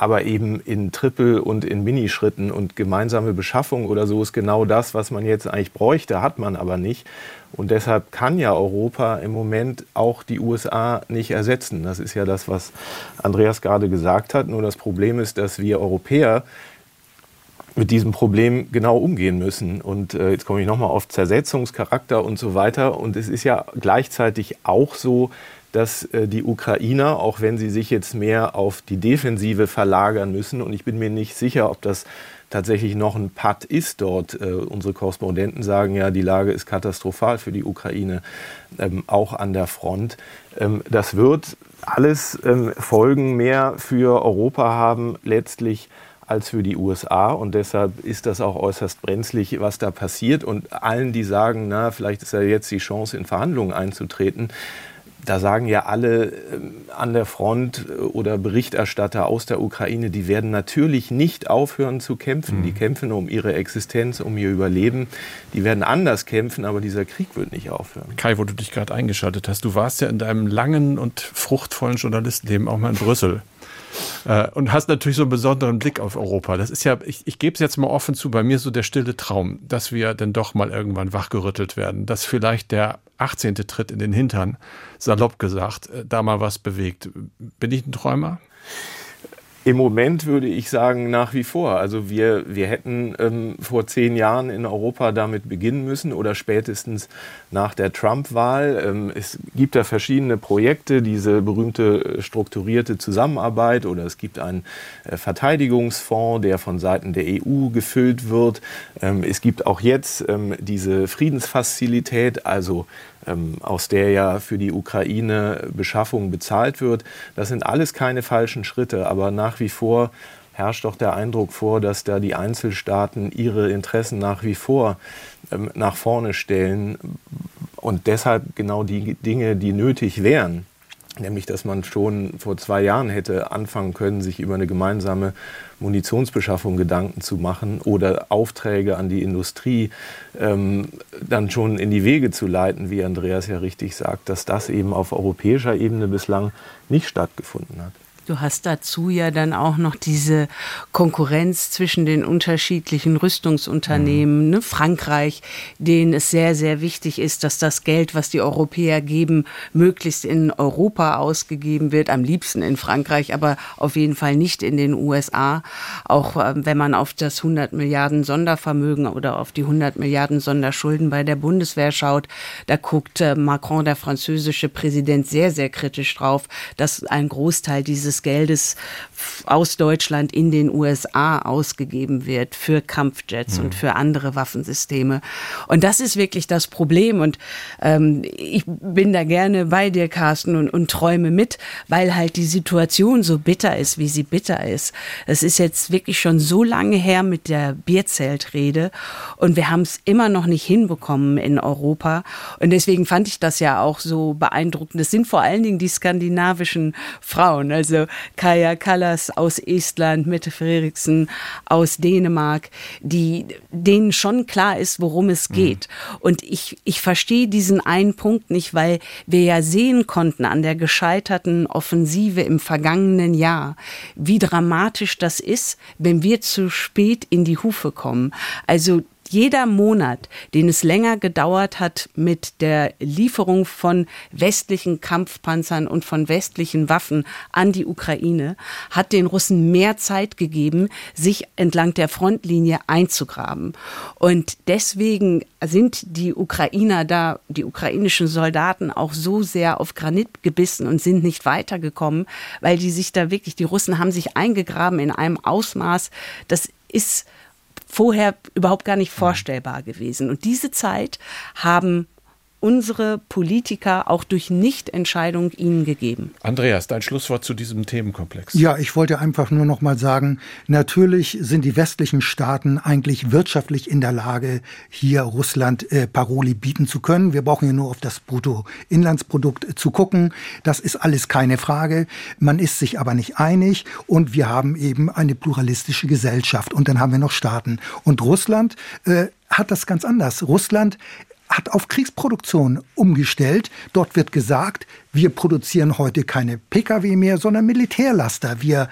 aber eben in Triple- und in Minischritten und gemeinsame Beschaffung oder so ist genau das, was man jetzt eigentlich bräuchte, hat man aber nicht. Und deshalb kann ja Europa im Moment auch die USA nicht ersetzen. Das ist ja das, was Andreas gerade gesagt hat. Nur das Problem ist, dass wir Europäer mit diesem Problem genau umgehen müssen. Und äh, jetzt komme ich nochmal auf Zersetzungscharakter und so weiter. Und es ist ja gleichzeitig auch so, dass äh, die Ukrainer, auch wenn sie sich jetzt mehr auf die Defensive verlagern müssen, und ich bin mir nicht sicher, ob das tatsächlich noch ein Patt ist dort. Äh, unsere Korrespondenten sagen ja, die Lage ist katastrophal für die Ukraine, ähm, auch an der Front. Ähm, das wird alles ähm, Folgen mehr für Europa haben, letztlich als für die USA. Und deshalb ist das auch äußerst brenzlig, was da passiert. Und allen, die sagen, na, vielleicht ist ja jetzt die Chance, in Verhandlungen einzutreten, da sagen ja alle ähm, an der Front äh, oder Berichterstatter aus der Ukraine, die werden natürlich nicht aufhören zu kämpfen. Mhm. Die kämpfen um ihre Existenz, um ihr Überleben. Die werden anders kämpfen, aber dieser Krieg wird nicht aufhören. Kai, wo du dich gerade eingeschaltet hast, du warst ja in deinem langen und fruchtvollen Journalistenleben auch mal in Brüssel. Äh, und hast natürlich so einen besonderen Blick auf Europa. Das ist ja, ich, ich gebe es jetzt mal offen zu, bei mir so der stille Traum, dass wir dann doch mal irgendwann wachgerüttelt werden, dass vielleicht der 18. Tritt in den Hintern, salopp gesagt, äh, da mal was bewegt. Bin ich ein Träumer? Im Moment würde ich sagen, nach wie vor. Also wir, wir hätten ähm, vor zehn Jahren in Europa damit beginnen müssen oder spätestens nach der Trump-Wahl. Ähm, es gibt da verschiedene Projekte, diese berühmte äh, strukturierte Zusammenarbeit oder es gibt einen äh, Verteidigungsfonds, der von Seiten der EU gefüllt wird. Ähm, es gibt auch jetzt ähm, diese Friedensfazilität, also aus der ja für die Ukraine Beschaffung bezahlt wird. Das sind alles keine falschen Schritte, aber nach wie vor herrscht doch der Eindruck vor, dass da die Einzelstaaten ihre Interessen nach wie vor ähm, nach vorne stellen und deshalb genau die Dinge, die nötig wären, nämlich dass man schon vor zwei Jahren hätte anfangen können, sich über eine gemeinsame Munitionsbeschaffung Gedanken zu machen oder Aufträge an die Industrie ähm, dann schon in die Wege zu leiten, wie Andreas ja richtig sagt, dass das eben auf europäischer Ebene bislang nicht stattgefunden hat. Du hast dazu ja dann auch noch diese Konkurrenz zwischen den unterschiedlichen Rüstungsunternehmen. Mhm. Ne? Frankreich, denen es sehr, sehr wichtig ist, dass das Geld, was die Europäer geben, möglichst in Europa ausgegeben wird. Am liebsten in Frankreich, aber auf jeden Fall nicht in den USA. Auch äh, wenn man auf das 100 Milliarden Sondervermögen oder auf die 100 Milliarden Sonderschulden bei der Bundeswehr schaut, da guckt äh, Macron, der französische Präsident, sehr, sehr kritisch drauf, dass ein Großteil dieses Geldes aus Deutschland in den USA ausgegeben wird für Kampfjets mhm. und für andere Waffensysteme. Und das ist wirklich das Problem. Und ähm, ich bin da gerne bei dir, Carsten, und, und träume mit, weil halt die Situation so bitter ist, wie sie bitter ist. Es ist jetzt wirklich schon so lange her mit der Bierzeltrede und wir haben es immer noch nicht hinbekommen in Europa. Und deswegen fand ich das ja auch so beeindruckend. Es sind vor allen Dingen die skandinavischen Frauen. Also Kaja Kallas aus Estland, Mette Freriksen aus Dänemark, die, denen schon klar ist, worum es mhm. geht. Mhm. Und ich, ich verstehe diesen einen Punkt nicht, weil wir ja sehen konnten an der gescheiterten Offensive im vergangenen Jahr, wie dramatisch das ist, wenn wir zu spät in die Hufe kommen. Also jeder Monat, den es länger gedauert hat mit der Lieferung von westlichen Kampfpanzern und von westlichen Waffen an die Ukraine, hat den Russen mehr Zeit gegeben, sich entlang der Frontlinie einzugraben. Und deswegen sind die Ukrainer da, die ukrainischen Soldaten auch so sehr auf Granit gebissen und sind nicht weitergekommen, weil die sich da wirklich, die Russen haben sich eingegraben in einem Ausmaß, das ist vorher überhaupt gar nicht vorstellbar gewesen. Und diese Zeit haben unsere Politiker auch durch Nichtentscheidung ihnen gegeben. Andreas, dein Schlusswort zu diesem Themenkomplex. Ja, ich wollte einfach nur noch mal sagen, natürlich sind die westlichen Staaten eigentlich wirtschaftlich in der Lage, hier Russland äh, Paroli bieten zu können. Wir brauchen ja nur auf das Bruttoinlandsprodukt äh, zu gucken. Das ist alles keine Frage. Man ist sich aber nicht einig und wir haben eben eine pluralistische Gesellschaft und dann haben wir noch Staaten. Und Russland äh, hat das ganz anders. Russland hat auf Kriegsproduktion umgestellt. Dort wird gesagt, wir produzieren heute keine Pkw mehr, sondern Militärlaster. Wir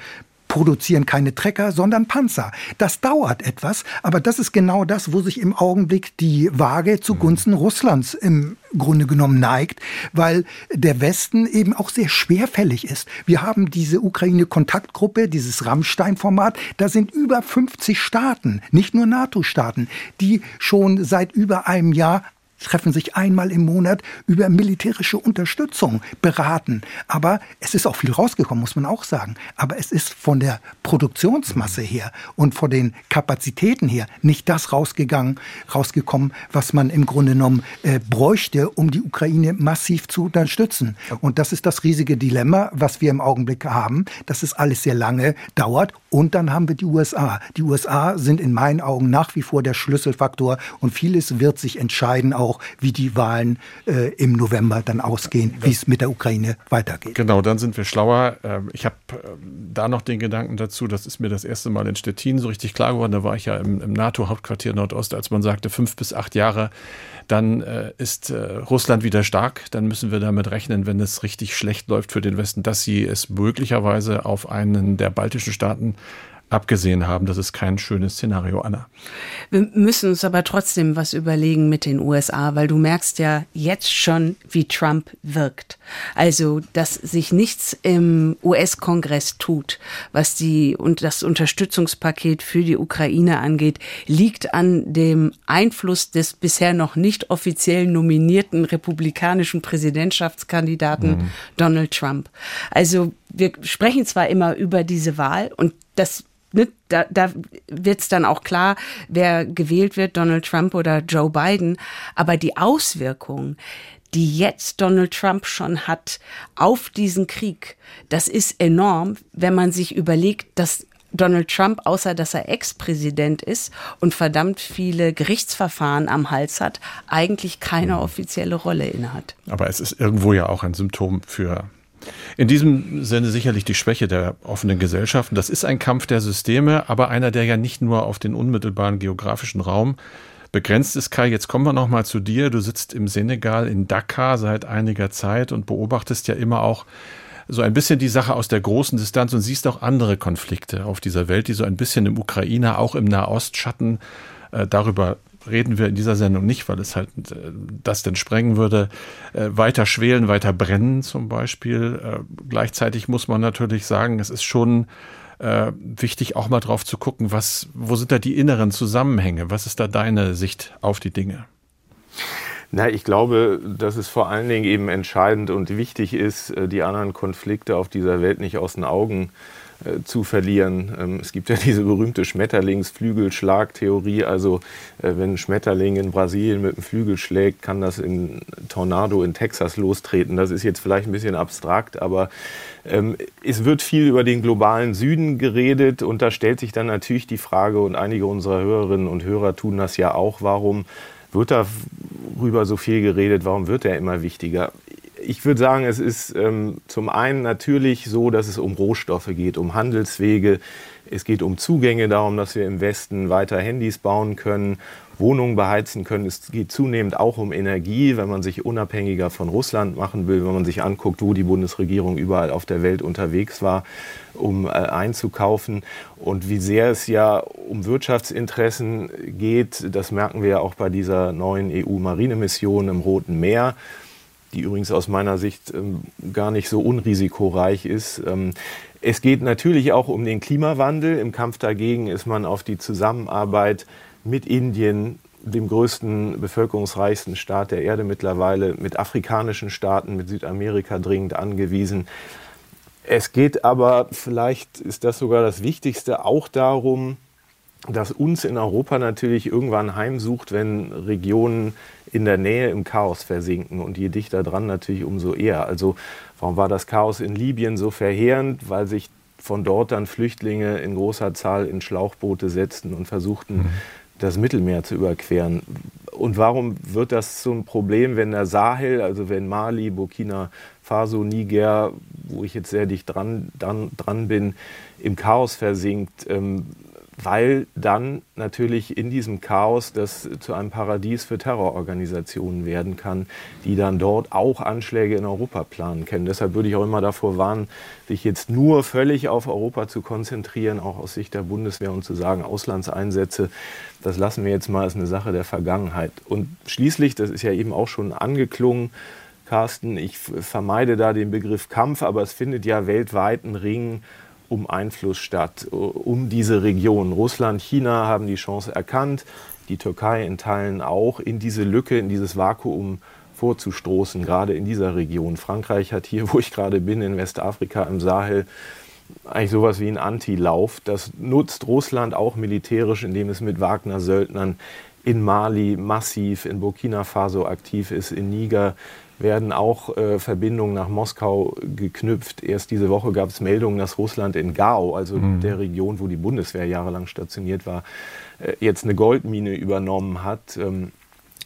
produzieren keine Trecker, sondern Panzer. Das dauert etwas, aber das ist genau das, wo sich im Augenblick die Waage zugunsten Russlands im Grunde genommen neigt, weil der Westen eben auch sehr schwerfällig ist. Wir haben diese Ukraine-Kontaktgruppe, dieses Rammstein-Format, da sind über 50 Staaten, nicht nur NATO-Staaten, die schon seit über einem Jahr treffen sich einmal im Monat über militärische Unterstützung beraten. Aber es ist auch viel rausgekommen, muss man auch sagen. Aber es ist von der Produktionsmasse her und von den Kapazitäten her nicht das rausgegangen, rausgekommen, was man im Grunde genommen äh, bräuchte, um die Ukraine massiv zu unterstützen. Und das ist das riesige Dilemma, was wir im Augenblick haben, dass es alles sehr lange dauert. Und dann haben wir die USA. Die USA sind in meinen Augen nach wie vor der Schlüsselfaktor und vieles wird sich entscheiden, auch auch, wie die Wahlen äh, im November dann ausgehen, wie es mit der Ukraine weitergeht. Genau, dann sind wir schlauer. Ähm, ich habe ähm, da noch den Gedanken dazu, das ist mir das erste Mal in Stettin so richtig klar geworden. Da war ich ja im, im NATO-Hauptquartier Nordost, als man sagte, fünf bis acht Jahre, dann äh, ist äh, Russland wieder stark. Dann müssen wir damit rechnen, wenn es richtig schlecht läuft für den Westen, dass sie es möglicherweise auf einen der baltischen Staaten abgesehen haben. Das ist kein schönes Szenario, Anna. Wir müssen uns aber trotzdem was überlegen mit den USA, weil du merkst ja jetzt schon, wie Trump wirkt. Also, dass sich nichts im US-Kongress tut, was die und das Unterstützungspaket für die Ukraine angeht, liegt an dem Einfluss des bisher noch nicht offiziell nominierten republikanischen Präsidentschaftskandidaten mhm. Donald Trump. Also, wir sprechen zwar immer über diese Wahl und das ne, da, da wird es dann auch klar, wer gewählt wird, Donald Trump oder Joe Biden. Aber die Auswirkungen, die jetzt Donald Trump schon hat auf diesen Krieg, das ist enorm, wenn man sich überlegt, dass Donald Trump, außer dass er Ex-Präsident ist und verdammt viele Gerichtsverfahren am Hals hat, eigentlich keine offizielle Rolle innehat. Aber es ist irgendwo ja auch ein Symptom für in diesem Sinne sicherlich die Schwäche der offenen Gesellschaften. Das ist ein Kampf der Systeme, aber einer, der ja nicht nur auf den unmittelbaren geografischen Raum begrenzt ist. Kai, jetzt kommen wir noch mal zu dir. Du sitzt im Senegal in Dakar seit einiger Zeit und beobachtest ja immer auch so ein bisschen die Sache aus der großen Distanz und siehst auch andere Konflikte auf dieser Welt, die so ein bisschen im Ukraine, auch im Nahostschatten äh, darüber reden wir in dieser Sendung nicht, weil es halt äh, das denn sprengen würde. Äh, weiter schwelen, weiter brennen zum Beispiel. Äh, gleichzeitig muss man natürlich sagen, es ist schon äh, wichtig, auch mal drauf zu gucken, was, wo sind da die inneren Zusammenhänge? Was ist da deine Sicht auf die Dinge? Na, ich glaube, dass es vor allen Dingen eben entscheidend und wichtig ist, äh, die anderen Konflikte auf dieser Welt nicht aus den Augen äh, zu verlieren. Ähm, es gibt ja diese berühmte Schmetterlingsflügelschlagtheorie. Also äh, wenn ein Schmetterling in Brasilien mit dem Flügel schlägt, kann das in Tornado in Texas lostreten. Das ist jetzt vielleicht ein bisschen abstrakt, aber ähm, es wird viel über den globalen Süden geredet und da stellt sich dann natürlich die Frage, und einige unserer Hörerinnen und Hörer tun das ja auch, warum wird darüber so viel geredet, warum wird er immer wichtiger? Ich würde sagen, es ist ähm, zum einen natürlich so, dass es um Rohstoffe geht, um Handelswege. Es geht um Zugänge, darum, dass wir im Westen weiter Handys bauen können, Wohnungen beheizen können. Es geht zunehmend auch um Energie, wenn man sich unabhängiger von Russland machen will, wenn man sich anguckt, wo die Bundesregierung überall auf der Welt unterwegs war, um äh, einzukaufen. Und wie sehr es ja um Wirtschaftsinteressen geht, das merken wir ja auch bei dieser neuen EU-Marinemission im Roten Meer die übrigens aus meiner Sicht ähm, gar nicht so unrisikoreich ist. Ähm, es geht natürlich auch um den Klimawandel. Im Kampf dagegen ist man auf die Zusammenarbeit mit Indien, dem größten, bevölkerungsreichsten Staat der Erde mittlerweile, mit afrikanischen Staaten, mit Südamerika dringend angewiesen. Es geht aber, vielleicht ist das sogar das Wichtigste, auch darum, das uns in Europa natürlich irgendwann heimsucht, wenn Regionen in der Nähe im Chaos versinken und je dichter dran natürlich umso eher. Also warum war das Chaos in Libyen so verheerend? Weil sich von dort dann Flüchtlinge in großer Zahl in Schlauchboote setzten und versuchten, mhm. das Mittelmeer zu überqueren. Und warum wird das so ein Problem, wenn der Sahel, also wenn Mali, Burkina Faso, Niger, wo ich jetzt sehr dicht dran, dran, dran bin, im Chaos versinkt? Ähm, weil dann natürlich in diesem Chaos das zu einem Paradies für Terrororganisationen werden kann, die dann dort auch Anschläge in Europa planen können. Deshalb würde ich auch immer davor warnen, sich jetzt nur völlig auf Europa zu konzentrieren, auch aus Sicht der Bundeswehr und zu sagen, Auslandseinsätze, das lassen wir jetzt mal, ist eine Sache der Vergangenheit. Und schließlich, das ist ja eben auch schon angeklungen, Carsten, ich vermeide da den Begriff Kampf, aber es findet ja weltweit ein Ring um Einfluss statt, um diese Region. Russland, China haben die Chance erkannt, die Türkei in Teilen auch, in diese Lücke, in dieses Vakuum vorzustoßen, gerade in dieser Region. Frankreich hat hier, wo ich gerade bin, in Westafrika im Sahel, eigentlich sowas wie ein Antilauf. Das nutzt Russland auch militärisch, indem es mit Wagner-Söldnern in Mali massiv, in Burkina Faso aktiv ist, in Niger werden auch äh, Verbindungen nach Moskau geknüpft. Erst diese Woche gab es Meldungen, dass Russland in Gao, also mhm. der Region, wo die Bundeswehr jahrelang stationiert war, äh, jetzt eine Goldmine übernommen hat. Ähm,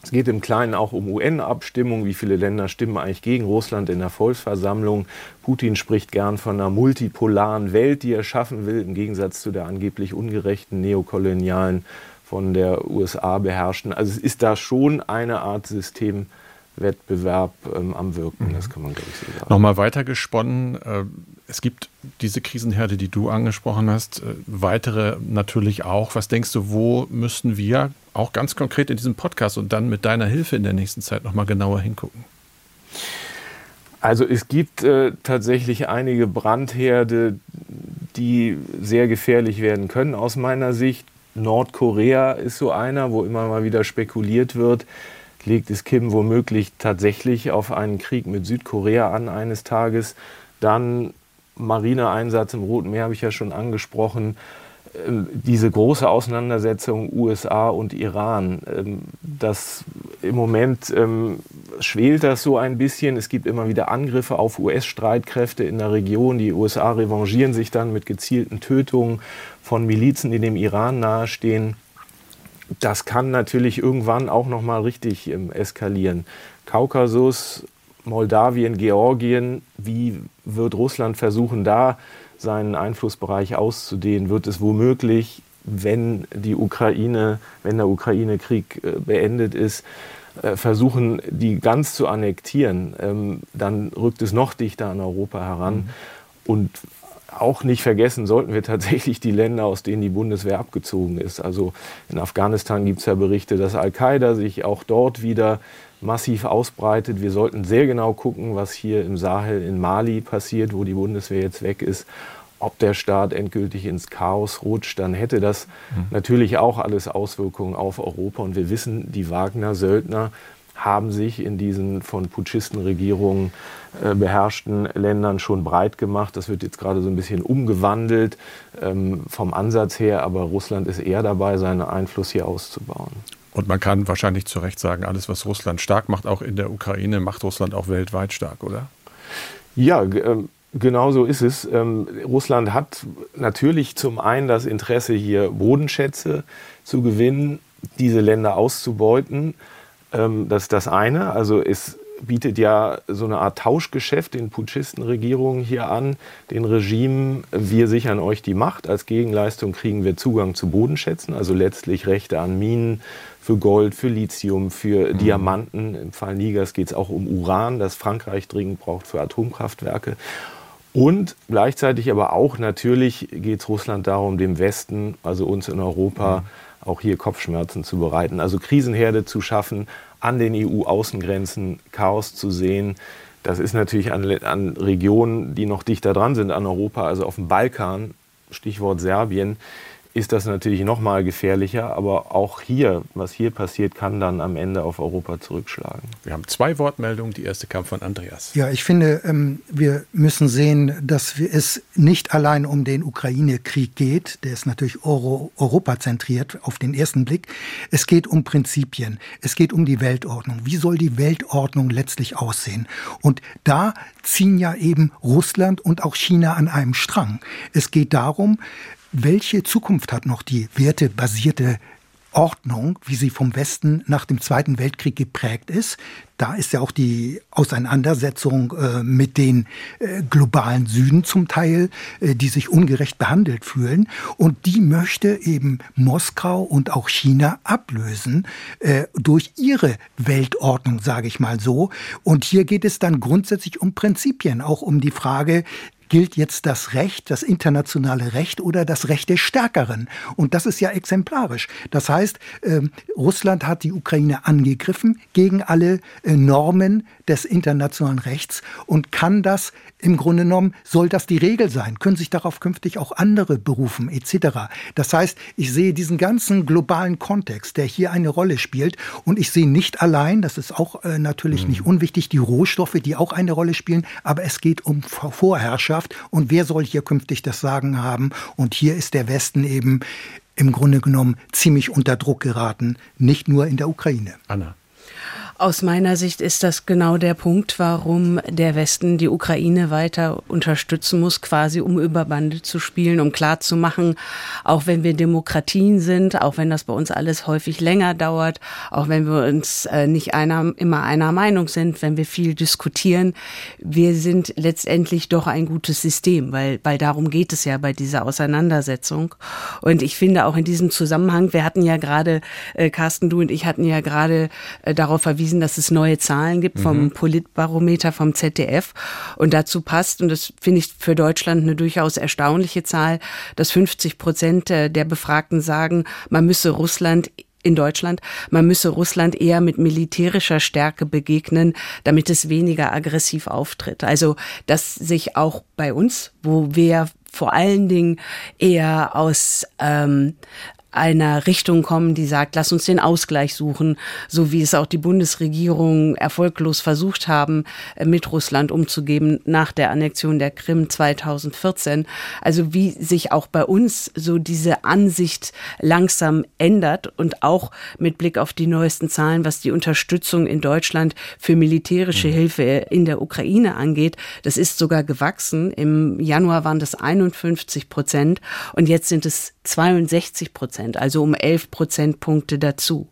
es geht im Kleinen auch um UN-Abstimmung. Wie viele Länder stimmen eigentlich gegen Russland in der Volksversammlung? Putin spricht gern von einer multipolaren Welt, die er schaffen will, im Gegensatz zu der angeblich ungerechten neokolonialen, von der USA beherrschten. Also es ist da schon eine Art System Wettbewerb ähm, am Wirken. Das kann man, glaube ich, so sagen. Nochmal weitergesponnen. Äh, es gibt diese Krisenherde, die du angesprochen hast, äh, weitere natürlich auch. Was denkst du, wo müssen wir auch ganz konkret in diesem Podcast und dann mit deiner Hilfe in der nächsten Zeit nochmal genauer hingucken? Also es gibt äh, tatsächlich einige Brandherde, die sehr gefährlich werden können aus meiner Sicht. Nordkorea ist so einer, wo immer mal wieder spekuliert wird legt es Kim womöglich tatsächlich auf einen Krieg mit Südkorea an eines Tages. Dann Marineeinsatz im Roten Meer habe ich ja schon angesprochen. Ähm, diese große Auseinandersetzung USA und Iran, ähm, das im Moment ähm, schwelt das so ein bisschen. Es gibt immer wieder Angriffe auf US-Streitkräfte in der Region. Die USA revanchieren sich dann mit gezielten Tötungen von Milizen, die dem Iran nahestehen das kann natürlich irgendwann auch noch mal richtig ähm, eskalieren. Kaukasus, Moldawien, Georgien, wie wird Russland versuchen, da seinen Einflussbereich auszudehnen? Wird es womöglich, wenn die Ukraine, wenn der Ukraine-Krieg äh, beendet ist, äh, versuchen, die ganz zu annektieren, ähm, dann rückt es noch dichter an Europa heran. Mhm. Und auch nicht vergessen sollten wir tatsächlich die Länder, aus denen die Bundeswehr abgezogen ist. Also in Afghanistan gibt es ja Berichte, dass Al-Qaida sich auch dort wieder massiv ausbreitet. Wir sollten sehr genau gucken, was hier im Sahel in Mali passiert, wo die Bundeswehr jetzt weg ist. Ob der Staat endgültig ins Chaos rutscht, dann hätte das mhm. natürlich auch alles Auswirkungen auf Europa. Und wir wissen, die Wagner-Söldner haben sich in diesen von Putschistenregierungen äh, beherrschten Ländern schon breit gemacht. Das wird jetzt gerade so ein bisschen umgewandelt ähm, vom Ansatz her, aber Russland ist eher dabei, seinen Einfluss hier auszubauen. Und man kann wahrscheinlich zu Recht sagen, alles, was Russland stark macht, auch in der Ukraine, macht Russland auch weltweit stark, oder? Ja, äh, genau so ist es. Ähm, Russland hat natürlich zum einen das Interesse, hier Bodenschätze zu gewinnen, diese Länder auszubeuten. Ähm, das ist das eine. Also es bietet ja so eine Art Tauschgeschäft den Putschistenregierungen hier an, den Regimen, wir sichern euch die Macht, als Gegenleistung kriegen wir Zugang zu Bodenschätzen, also letztlich Rechte an Minen für Gold, für Lithium, für mhm. Diamanten. Im Fall Nigers geht es auch um Uran, das Frankreich dringend braucht für Atomkraftwerke. Und gleichzeitig aber auch natürlich geht es Russland darum, dem Westen, also uns in Europa, mhm auch hier Kopfschmerzen zu bereiten. Also Krisenherde zu schaffen, an den EU-Außengrenzen Chaos zu sehen. Das ist natürlich an, an, Regionen, die noch dichter dran sind an Europa, also auf dem Balkan, Stichwort Serbien, ist das natürlich noch mal gefährlicher. Aber auch hier, was hier passiert, kann dann am Ende auf Europa zurückschlagen. Wir haben zwei Wortmeldungen. Die erste kam von Andreas. Ja, ich finde, ähm, wir müssen sehen, dass es nicht allein um den Ukraine-Krieg geht. Der ist natürlich Euro Europa zentriert auf den ersten Blick. Es geht um Prinzipien. Es geht um die Weltordnung. Wie soll die Weltordnung letztlich aussehen? Und da ziehen ja eben Russland und auch China an einem Strang. Es geht darum, welche Zukunft hat noch die wertebasierte Ordnung, wie sie vom Westen nach dem Zweiten Weltkrieg geprägt ist. Da ist ja auch die Auseinandersetzung äh, mit den äh, globalen Süden zum Teil, äh, die sich ungerecht behandelt fühlen. Und die möchte eben Moskau und auch China ablösen äh, durch ihre Weltordnung, sage ich mal so. Und hier geht es dann grundsätzlich um Prinzipien, auch um die Frage, gilt jetzt das Recht, das internationale Recht oder das Recht des Stärkeren. Und das ist ja exemplarisch. Das heißt, äh, Russland hat die Ukraine angegriffen gegen alle äh, Normen des internationalen Rechts und kann das im Grunde genommen, soll das die Regel sein, können sich darauf künftig auch andere berufen etc. Das heißt, ich sehe diesen ganzen globalen Kontext, der hier eine Rolle spielt und ich sehe nicht allein, das ist auch äh, natürlich mhm. nicht unwichtig, die Rohstoffe, die auch eine Rolle spielen, aber es geht um Vorherrschaft Gesellschaft und wer soll hier künftig das Sagen haben? Und hier ist der Westen eben im Grunde genommen ziemlich unter Druck geraten, nicht nur in der Ukraine. Anna. Aus meiner Sicht ist das genau der Punkt, warum der Westen die Ukraine weiter unterstützen muss, quasi um über Bande zu spielen, um klarzumachen, auch wenn wir Demokratien sind, auch wenn das bei uns alles häufig länger dauert, auch wenn wir uns äh, nicht einer, immer einer Meinung sind, wenn wir viel diskutieren, wir sind letztendlich doch ein gutes System, weil, weil darum geht es ja bei dieser Auseinandersetzung. Und ich finde auch in diesem Zusammenhang, wir hatten ja gerade, äh, Carsten, du und ich hatten ja gerade äh, darauf verwiesen, hingewiesen, dass es neue Zahlen gibt vom mhm. Politbarometer, vom ZDF. Und dazu passt, und das finde ich für Deutschland eine durchaus erstaunliche Zahl, dass 50 Prozent der Befragten sagen, man müsse Russland in Deutschland, man müsse Russland eher mit militärischer Stärke begegnen, damit es weniger aggressiv auftritt. Also, dass sich auch bei uns, wo wir vor allen Dingen eher aus ähm, einer Richtung kommen, die sagt, lass uns den Ausgleich suchen, so wie es auch die Bundesregierung erfolglos versucht haben, äh, mit Russland umzugeben nach der Annexion der Krim 2014. Also wie sich auch bei uns so diese Ansicht langsam ändert und auch mit Blick auf die neuesten Zahlen, was die Unterstützung in Deutschland für militärische mhm. Hilfe in der Ukraine angeht. Das ist sogar gewachsen. Im Januar waren das 51 Prozent und jetzt sind es 62 Prozent, also um 11 Prozentpunkte dazu.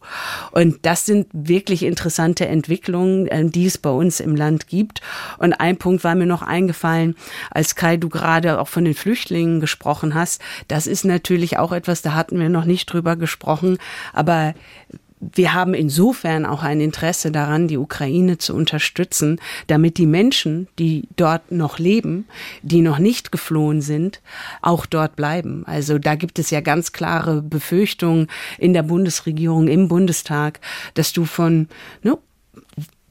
Und das sind wirklich interessante Entwicklungen, äh, die es bei uns im Land gibt. Und ein Punkt war mir noch eingefallen, als Kai, du gerade auch von den Flüchtlingen gesprochen hast. Das ist natürlich auch etwas, da hatten wir noch nicht drüber gesprochen. Aber wir haben insofern auch ein Interesse daran, die Ukraine zu unterstützen, damit die Menschen, die dort noch leben, die noch nicht geflohen sind, auch dort bleiben. Also da gibt es ja ganz klare Befürchtungen in der Bundesregierung, im Bundestag, dass du von ne,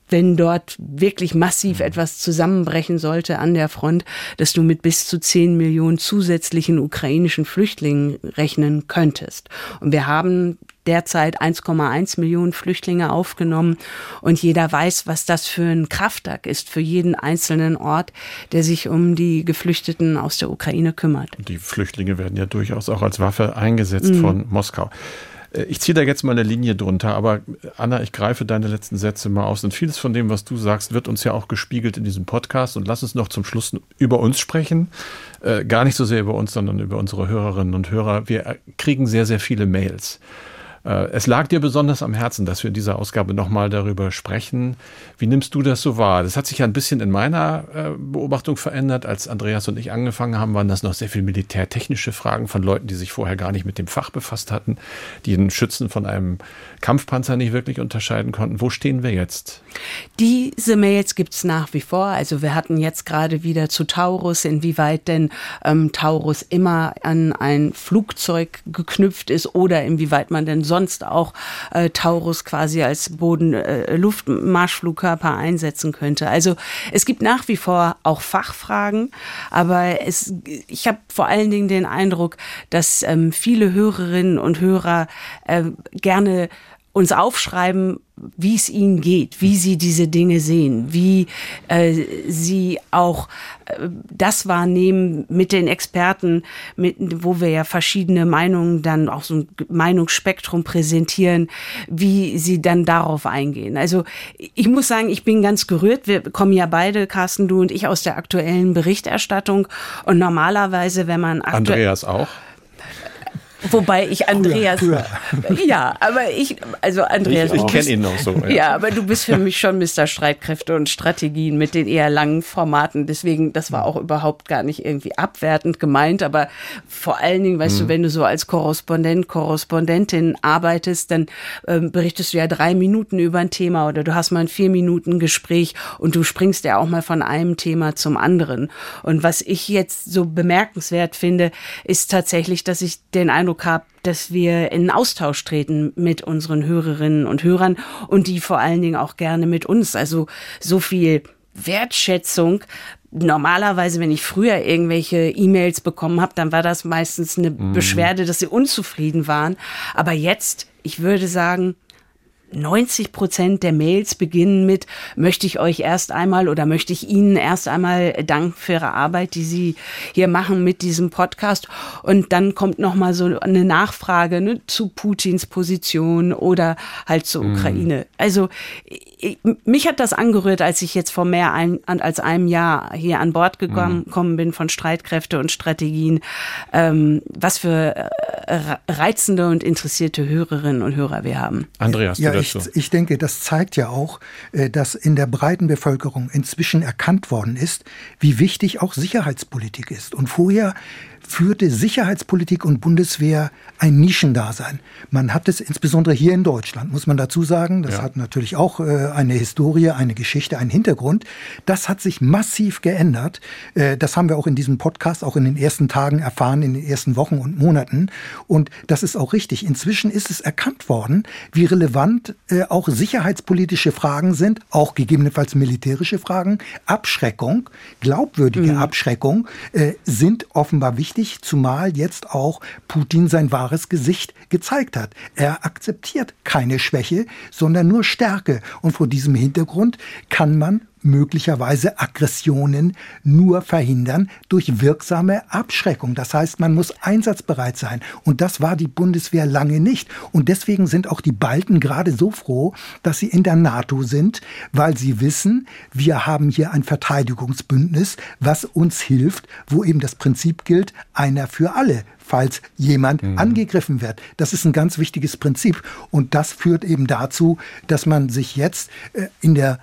wenn dort wirklich massiv mhm. etwas zusammenbrechen sollte an der Front, dass du mit bis zu zehn Millionen zusätzlichen ukrainischen Flüchtlingen rechnen könntest. Und wir haben derzeit 1,1 Millionen Flüchtlinge aufgenommen. Und jeder weiß, was das für ein Kraftwerk ist für jeden einzelnen Ort, der sich um die Geflüchteten aus der Ukraine kümmert. Die Flüchtlinge werden ja durchaus auch als Waffe eingesetzt mhm. von Moskau. Äh, ich ziehe da jetzt mal eine Linie drunter, aber äh, Anna, ich greife deine letzten Sätze mal aus. Und vieles von dem, was du sagst, wird uns ja auch gespiegelt in diesem Podcast. Und lass uns noch zum Schluss über uns sprechen. Äh, gar nicht so sehr über uns, sondern über unsere Hörerinnen und Hörer. Wir kriegen sehr, sehr viele Mails. Äh, es lag dir besonders am Herzen, dass wir in dieser Ausgabe nochmal darüber sprechen. Wie nimmst du das so wahr? Das hat sich ja ein bisschen in meiner äh, Beobachtung verändert. Als Andreas und ich angefangen haben, waren das noch sehr viel militärtechnische Fragen von Leuten, die sich vorher gar nicht mit dem Fach befasst hatten, die den Schützen von einem Kampfpanzer nicht wirklich unterscheiden konnten. Wo stehen wir jetzt? Diese Mails gibt es nach wie vor. Also wir hatten jetzt gerade wieder zu Taurus, inwieweit denn ähm, Taurus immer an ein Flugzeug geknüpft ist oder inwieweit man denn sonst sonst auch äh, Taurus quasi als Boden-Luftmarschflugkörper äh, einsetzen könnte. Also es gibt nach wie vor auch Fachfragen, aber es, ich habe vor allen Dingen den Eindruck, dass ähm, viele Hörerinnen und Hörer äh, gerne uns aufschreiben, wie es ihnen geht, wie sie diese Dinge sehen, wie äh, sie auch äh, das wahrnehmen mit den Experten, mit, wo wir ja verschiedene Meinungen dann auch so ein Meinungsspektrum präsentieren, wie sie dann darauf eingehen. Also ich muss sagen, ich bin ganz gerührt. Wir kommen ja beide, Carsten, du und ich, aus der aktuellen Berichterstattung. Und normalerweise, wenn man Andreas auch. Wobei ich Andreas. Früher, früher. Ja, aber ich, also Andreas. Ich, ich kenne ihn noch so. Ja. ja. aber du bist für mich schon Mr. Streitkräfte und Strategien mit den eher langen Formaten. Deswegen, das war auch überhaupt gar nicht irgendwie abwertend gemeint. Aber vor allen Dingen, weißt mhm. du, wenn du so als Korrespondent, Korrespondentin arbeitest, dann ähm, berichtest du ja drei Minuten über ein Thema oder du hast mal ein vier Minuten Gespräch und du springst ja auch mal von einem Thema zum anderen. Und was ich jetzt so bemerkenswert finde, ist tatsächlich, dass ich den Eindruck Eindruck habe, dass wir in Austausch treten mit unseren Hörerinnen und Hörern und die vor allen Dingen auch gerne mit uns. Also so viel Wertschätzung. Normalerweise, wenn ich früher irgendwelche E-Mails bekommen habe, dann war das meistens eine mhm. Beschwerde, dass sie unzufrieden waren. Aber jetzt, ich würde sagen, 90 Prozent der Mails beginnen mit, möchte ich euch erst einmal oder möchte ich Ihnen erst einmal danken für Ihre Arbeit, die Sie hier machen mit diesem Podcast. Und dann kommt nochmal so eine Nachfrage ne, zu Putins Position oder halt zur mhm. Ukraine. Also mich hat das angerührt, als ich jetzt vor mehr ein, als einem Jahr hier an Bord gekommen mhm. bin von Streitkräfte und Strategien. Ähm, was für äh, reizende und interessierte Hörerinnen und Hörer wir haben. Andreas, ja, ich, ich denke, das zeigt ja auch, äh, dass in der breiten Bevölkerung inzwischen erkannt worden ist, wie wichtig auch Sicherheitspolitik ist. Und vorher führte Sicherheitspolitik und Bundeswehr ein Nischendasein. Man hat es insbesondere hier in Deutschland, muss man dazu sagen. Das ja. hat natürlich auch äh, eine Historie, eine Geschichte, einen Hintergrund. Das hat sich massiv geändert. Äh, das haben wir auch in diesem Podcast auch in den ersten Tagen erfahren, in den ersten Wochen und Monaten. Und das ist auch richtig. Inzwischen ist es erkannt worden, wie relevant äh, auch sicherheitspolitische Fragen sind, auch gegebenenfalls militärische Fragen. Abschreckung, glaubwürdige mhm. Abschreckung sind offenbar wichtig wichtig, zumal jetzt auch Putin sein wahres Gesicht gezeigt hat. Er akzeptiert keine Schwäche, sondern nur Stärke. Und vor diesem Hintergrund kann man möglicherweise Aggressionen nur verhindern durch wirksame Abschreckung. Das heißt, man muss einsatzbereit sein. Und das war die Bundeswehr lange nicht. Und deswegen sind auch die Balten gerade so froh, dass sie in der NATO sind, weil sie wissen, wir haben hier ein Verteidigungsbündnis, was uns hilft, wo eben das Prinzip gilt, einer für alle falls jemand mhm. angegriffen wird. Das ist ein ganz wichtiges Prinzip. Und das führt eben dazu, dass man sich jetzt äh, in der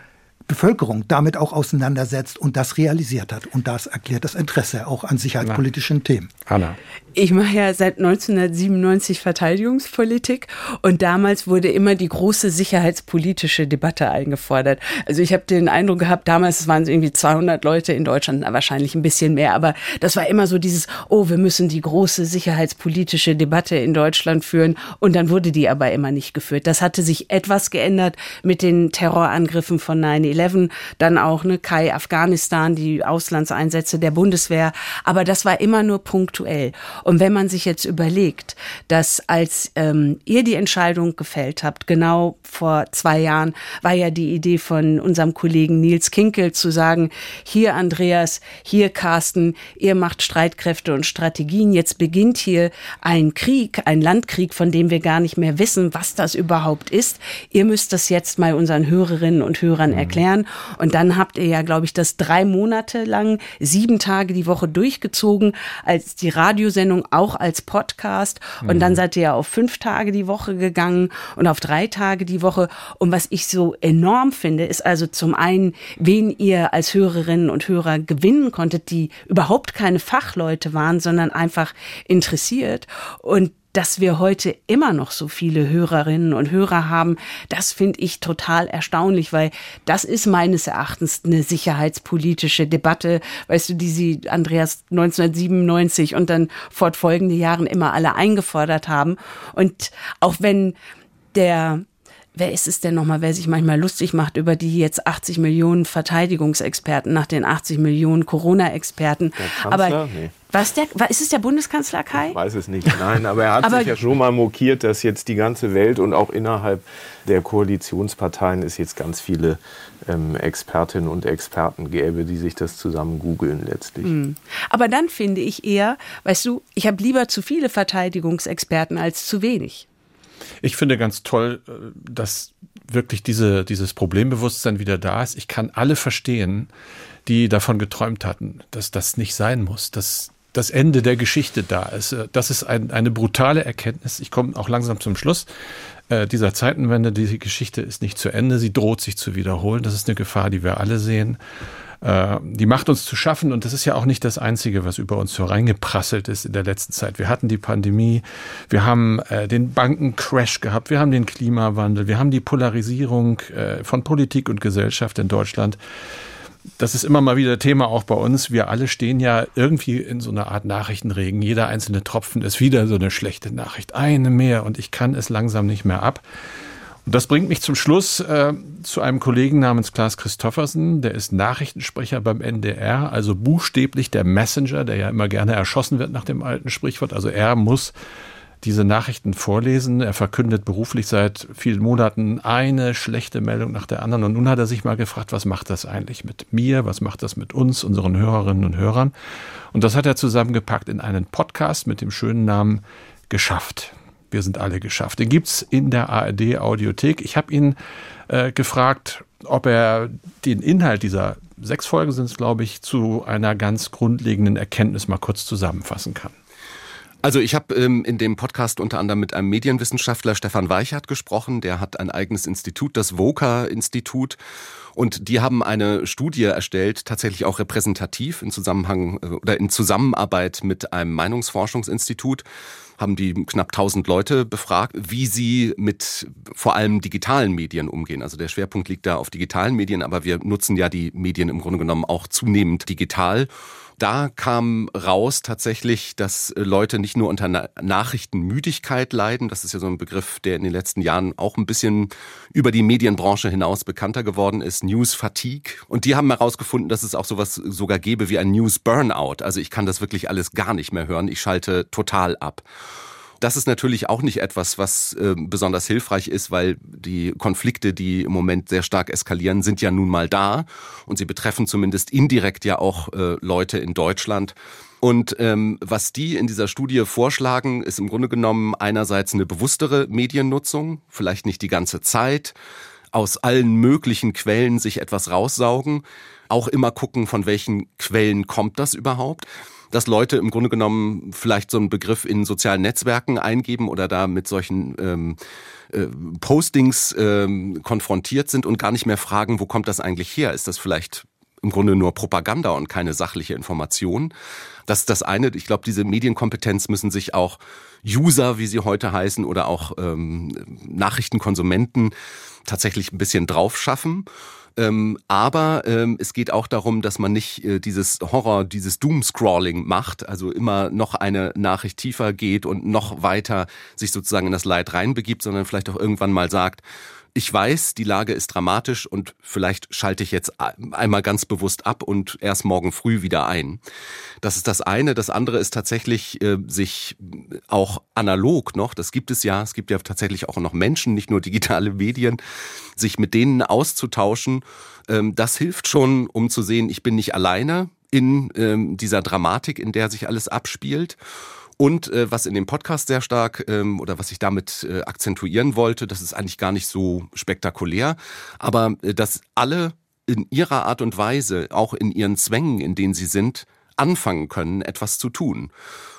Bevölkerung damit auch auseinandersetzt und das realisiert hat. Und das erklärt das Interesse auch an sicherheitspolitischen Na. Themen. Anna. Ich mache ja seit 1997 Verteidigungspolitik und damals wurde immer die große sicherheitspolitische Debatte eingefordert. Also ich habe den Eindruck gehabt, damals waren es irgendwie 200 Leute in Deutschland, wahrscheinlich ein bisschen mehr, aber das war immer so dieses, oh, wir müssen die große sicherheitspolitische Debatte in Deutschland führen und dann wurde die aber immer nicht geführt. Das hatte sich etwas geändert mit den Terrorangriffen von 9-11, dann auch ne, Kai Afghanistan, die Auslandseinsätze der Bundeswehr, aber das war immer nur punktuell. Und wenn man sich jetzt überlegt, dass als ähm, ihr die Entscheidung gefällt habt, genau vor zwei Jahren, war ja die Idee von unserem Kollegen Nils Kinkel zu sagen, hier Andreas, hier Carsten, ihr macht Streitkräfte und Strategien, jetzt beginnt hier ein Krieg, ein Landkrieg, von dem wir gar nicht mehr wissen, was das überhaupt ist. Ihr müsst das jetzt mal unseren Hörerinnen und Hörern mhm. Erklären. Und dann habt ihr ja, glaube ich, das drei Monate lang, sieben Tage die Woche durchgezogen, als die Radiosendung Sendung auch als Podcast. Und mhm. dann seid ihr ja auf fünf Tage die Woche gegangen und auf drei Tage die Woche. Und was ich so enorm finde, ist also zum einen, wen ihr als Hörerinnen und Hörer gewinnen konntet, die überhaupt keine Fachleute waren, sondern einfach interessiert. Und dass wir heute immer noch so viele Hörerinnen und Hörer haben, das finde ich total erstaunlich, weil das ist meines Erachtens eine sicherheitspolitische Debatte, weißt du, die sie, Andreas, 1997 und dann fortfolgende Jahren immer alle eingefordert haben. Und auch wenn der wer ist es denn nochmal, wer sich manchmal lustig macht über die jetzt 80 Millionen Verteidigungsexperten nach den 80 Millionen Corona-Experten. Aber nee. was der, ist es der Bundeskanzler Kai? Ich weiß es nicht, nein, aber er hat aber sich ja schon mal mokiert, dass jetzt die ganze Welt und auch innerhalb der Koalitionsparteien es jetzt ganz viele ähm, Expertinnen und Experten gäbe, die sich das zusammen googeln letztlich. Mhm. Aber dann finde ich eher, weißt du, ich habe lieber zu viele Verteidigungsexperten als zu wenig. Ich finde ganz toll, äh, dass wirklich diese, dieses Problembewusstsein wieder da ist. Ich kann alle verstehen, die davon geträumt hatten, dass das nicht sein muss, dass das Ende der Geschichte da ist. Äh, das ist ein, eine brutale Erkenntnis. Ich komme auch langsam zum Schluss äh, dieser Zeitenwende. Die Geschichte ist nicht zu Ende. Sie droht sich zu wiederholen. Das ist eine Gefahr, die wir alle sehen. Äh, die macht uns zu schaffen und das ist ja auch nicht das Einzige, was über uns hereingeprasselt ist in der letzten Zeit. Wir hatten die Pandemie, wir haben äh, den Bankencrash gehabt, wir haben den Klimawandel, wir haben die Polarisierung äh, von Politik und Gesellschaft in Deutschland. Das ist immer mal wieder Thema auch bei uns. Wir alle stehen ja irgendwie in so einer Art Nachrichtenregen. Jeder einzelne Tropfen ist wieder so eine schlechte Nachricht. Eine mehr und ich kann es langsam nicht mehr ab. Und das bringt mich zum Schluss äh, zu einem Kollegen namens Klaas Christoffersen, der ist Nachrichtensprecher beim NDR, also buchstäblich der Messenger, der ja immer gerne erschossen wird nach dem alten Sprichwort. Also er muss diese Nachrichten vorlesen. Er verkündet beruflich seit vielen Monaten eine schlechte Meldung nach der anderen. Und nun hat er sich mal gefragt, was macht das eigentlich mit mir? Was macht das mit uns, unseren Hörerinnen und Hörern? Und das hat er zusammengepackt in einen Podcast mit dem schönen Namen Geschafft. Wir sind alle geschafft. Den gibt es in der ARD Audiothek. Ich habe ihn äh, gefragt, ob er den Inhalt dieser sechs Folgen sind glaube ich, zu einer ganz grundlegenden Erkenntnis mal kurz zusammenfassen kann. Also ich habe ähm, in dem Podcast unter anderem mit einem Medienwissenschaftler Stefan Weichert gesprochen. Der hat ein eigenes Institut, das VOCA-Institut. Und die haben eine Studie erstellt, tatsächlich auch repräsentativ in Zusammenhang äh, oder in Zusammenarbeit mit einem Meinungsforschungsinstitut haben die knapp 1000 Leute befragt, wie sie mit vor allem digitalen Medien umgehen. Also der Schwerpunkt liegt da auf digitalen Medien, aber wir nutzen ja die Medien im Grunde genommen auch zunehmend digital. Da kam raus tatsächlich, dass Leute nicht nur unter Nachrichtenmüdigkeit leiden, das ist ja so ein Begriff, der in den letzten Jahren auch ein bisschen über die Medienbranche hinaus bekannter geworden ist, News Fatigue. Und die haben herausgefunden, dass es auch sowas sogar gäbe wie ein News Burnout. Also ich kann das wirklich alles gar nicht mehr hören, ich schalte total ab. Das ist natürlich auch nicht etwas, was äh, besonders hilfreich ist, weil die Konflikte, die im Moment sehr stark eskalieren, sind ja nun mal da und sie betreffen zumindest indirekt ja auch äh, Leute in Deutschland. Und ähm, was die in dieser Studie vorschlagen, ist im Grunde genommen einerseits eine bewusstere Mediennutzung, vielleicht nicht die ganze Zeit, aus allen möglichen Quellen sich etwas raussaugen, auch immer gucken, von welchen Quellen kommt das überhaupt dass Leute im Grunde genommen vielleicht so einen Begriff in sozialen Netzwerken eingeben oder da mit solchen ähm, äh, Postings ähm, konfrontiert sind und gar nicht mehr fragen, wo kommt das eigentlich her? Ist das vielleicht im Grunde nur Propaganda und keine sachliche Information? Das ist das eine. Ich glaube, diese Medienkompetenz müssen sich auch User, wie sie heute heißen, oder auch ähm, Nachrichtenkonsumenten tatsächlich ein bisschen drauf schaffen. Ähm, aber ähm, es geht auch darum, dass man nicht äh, dieses Horror, dieses Doom-Scrawling macht, also immer noch eine Nachricht tiefer geht und noch weiter sich sozusagen in das Leid reinbegibt, sondern vielleicht auch irgendwann mal sagt, ich weiß, die Lage ist dramatisch und vielleicht schalte ich jetzt einmal ganz bewusst ab und erst morgen früh wieder ein. Das ist das eine. Das andere ist tatsächlich, äh, sich auch analog noch, das gibt es ja, es gibt ja tatsächlich auch noch Menschen, nicht nur digitale Medien, sich mit denen auszutauschen. Ähm, das hilft schon, um zu sehen, ich bin nicht alleine in ähm, dieser Dramatik, in der sich alles abspielt. Und äh, was in dem Podcast sehr stark ähm, oder was ich damit äh, akzentuieren wollte, das ist eigentlich gar nicht so spektakulär, aber äh, dass alle in ihrer Art und Weise, auch in ihren Zwängen, in denen sie sind, anfangen können, etwas zu tun.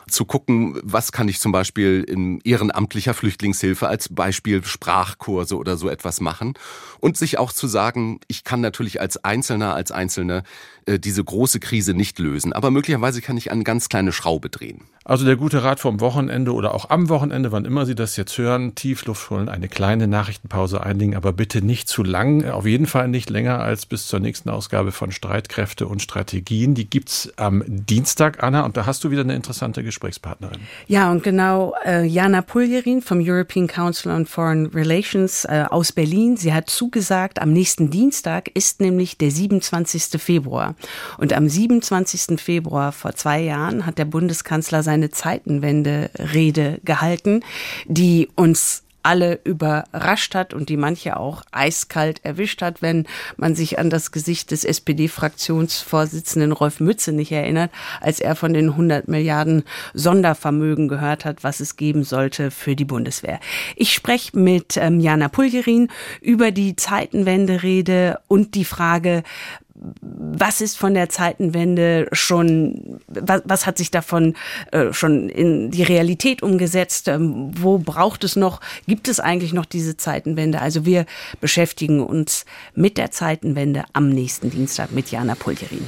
zu gucken, was kann ich zum Beispiel in ehrenamtlicher Flüchtlingshilfe als Beispiel Sprachkurse oder so etwas machen und sich auch zu sagen, ich kann natürlich als Einzelner, als Einzelne diese große Krise nicht lösen, aber möglicherweise kann ich eine ganz kleine Schraube drehen. Also der gute Rat vom Wochenende oder auch am Wochenende, wann immer Sie das jetzt hören, Tiefluft holen, eine kleine Nachrichtenpause einlegen, aber bitte nicht zu lang, auf jeden Fall nicht länger als bis zur nächsten Ausgabe von Streitkräfte und Strategien. Die gibt's am Dienstag, Anna, und da hast du wieder eine interessante Gesprächspartnerin. Ja, und genau äh, Jana Puljerin vom European Council on Foreign Relations äh, aus Berlin. Sie hat zugesagt, am nächsten Dienstag ist nämlich der 27. Februar. Und am 27. Februar vor zwei Jahren hat der Bundeskanzler seine Zeitenwende-Rede gehalten, die uns alle überrascht hat und die manche auch eiskalt erwischt hat, wenn man sich an das Gesicht des SPD-Fraktionsvorsitzenden Rolf Mütze nicht erinnert, als er von den 100 Milliarden Sondervermögen gehört hat, was es geben sollte für die Bundeswehr. Ich spreche mit ähm, Jana Pulgerin über die Zeitenwende-Rede und die Frage, was ist von der Zeitenwende schon, was, was hat sich davon äh, schon in die Realität umgesetzt? Ähm, wo braucht es noch, gibt es eigentlich noch diese Zeitenwende? Also wir beschäftigen uns mit der Zeitenwende am nächsten Dienstag mit Jana Puljerin.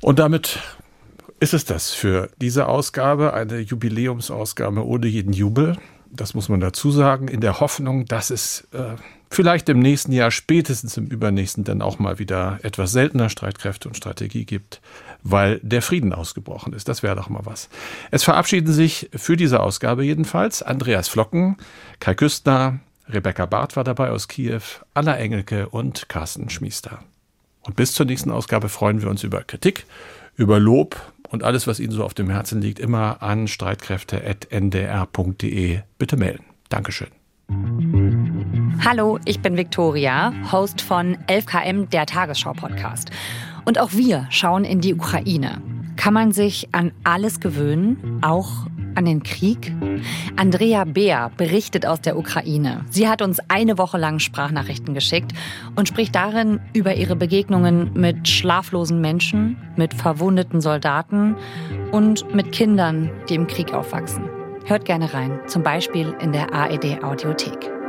Und damit ist es das für diese Ausgabe, eine Jubiläumsausgabe ohne jeden Jubel. Das muss man dazu sagen, in der Hoffnung, dass es äh, vielleicht im nächsten Jahr, spätestens im übernächsten, dann auch mal wieder etwas seltener Streitkräfte und Strategie gibt, weil der Frieden ausgebrochen ist. Das wäre doch mal was. Es verabschieden sich für diese Ausgabe jedenfalls Andreas Flocken, Kai Küstner, Rebecca Barth war dabei aus Kiew, Anna Engelke und Carsten Schmiester. Und bis zur nächsten Ausgabe freuen wir uns über Kritik, über Lob und alles, was Ihnen so auf dem Herzen liegt, immer an streitkräfte.ndr.de bitte melden. Dankeschön. Hallo, ich bin Viktoria, Host von 11KM, der Tagesschau-Podcast. Und auch wir schauen in die Ukraine. Kann man sich an alles gewöhnen, auch an den Krieg? Andrea Beer berichtet aus der Ukraine. Sie hat uns eine Woche lang Sprachnachrichten geschickt und spricht darin über ihre Begegnungen mit schlaflosen Menschen, mit verwundeten Soldaten und mit Kindern, die im Krieg aufwachsen. Hört gerne rein, zum Beispiel in der AED Audiothek.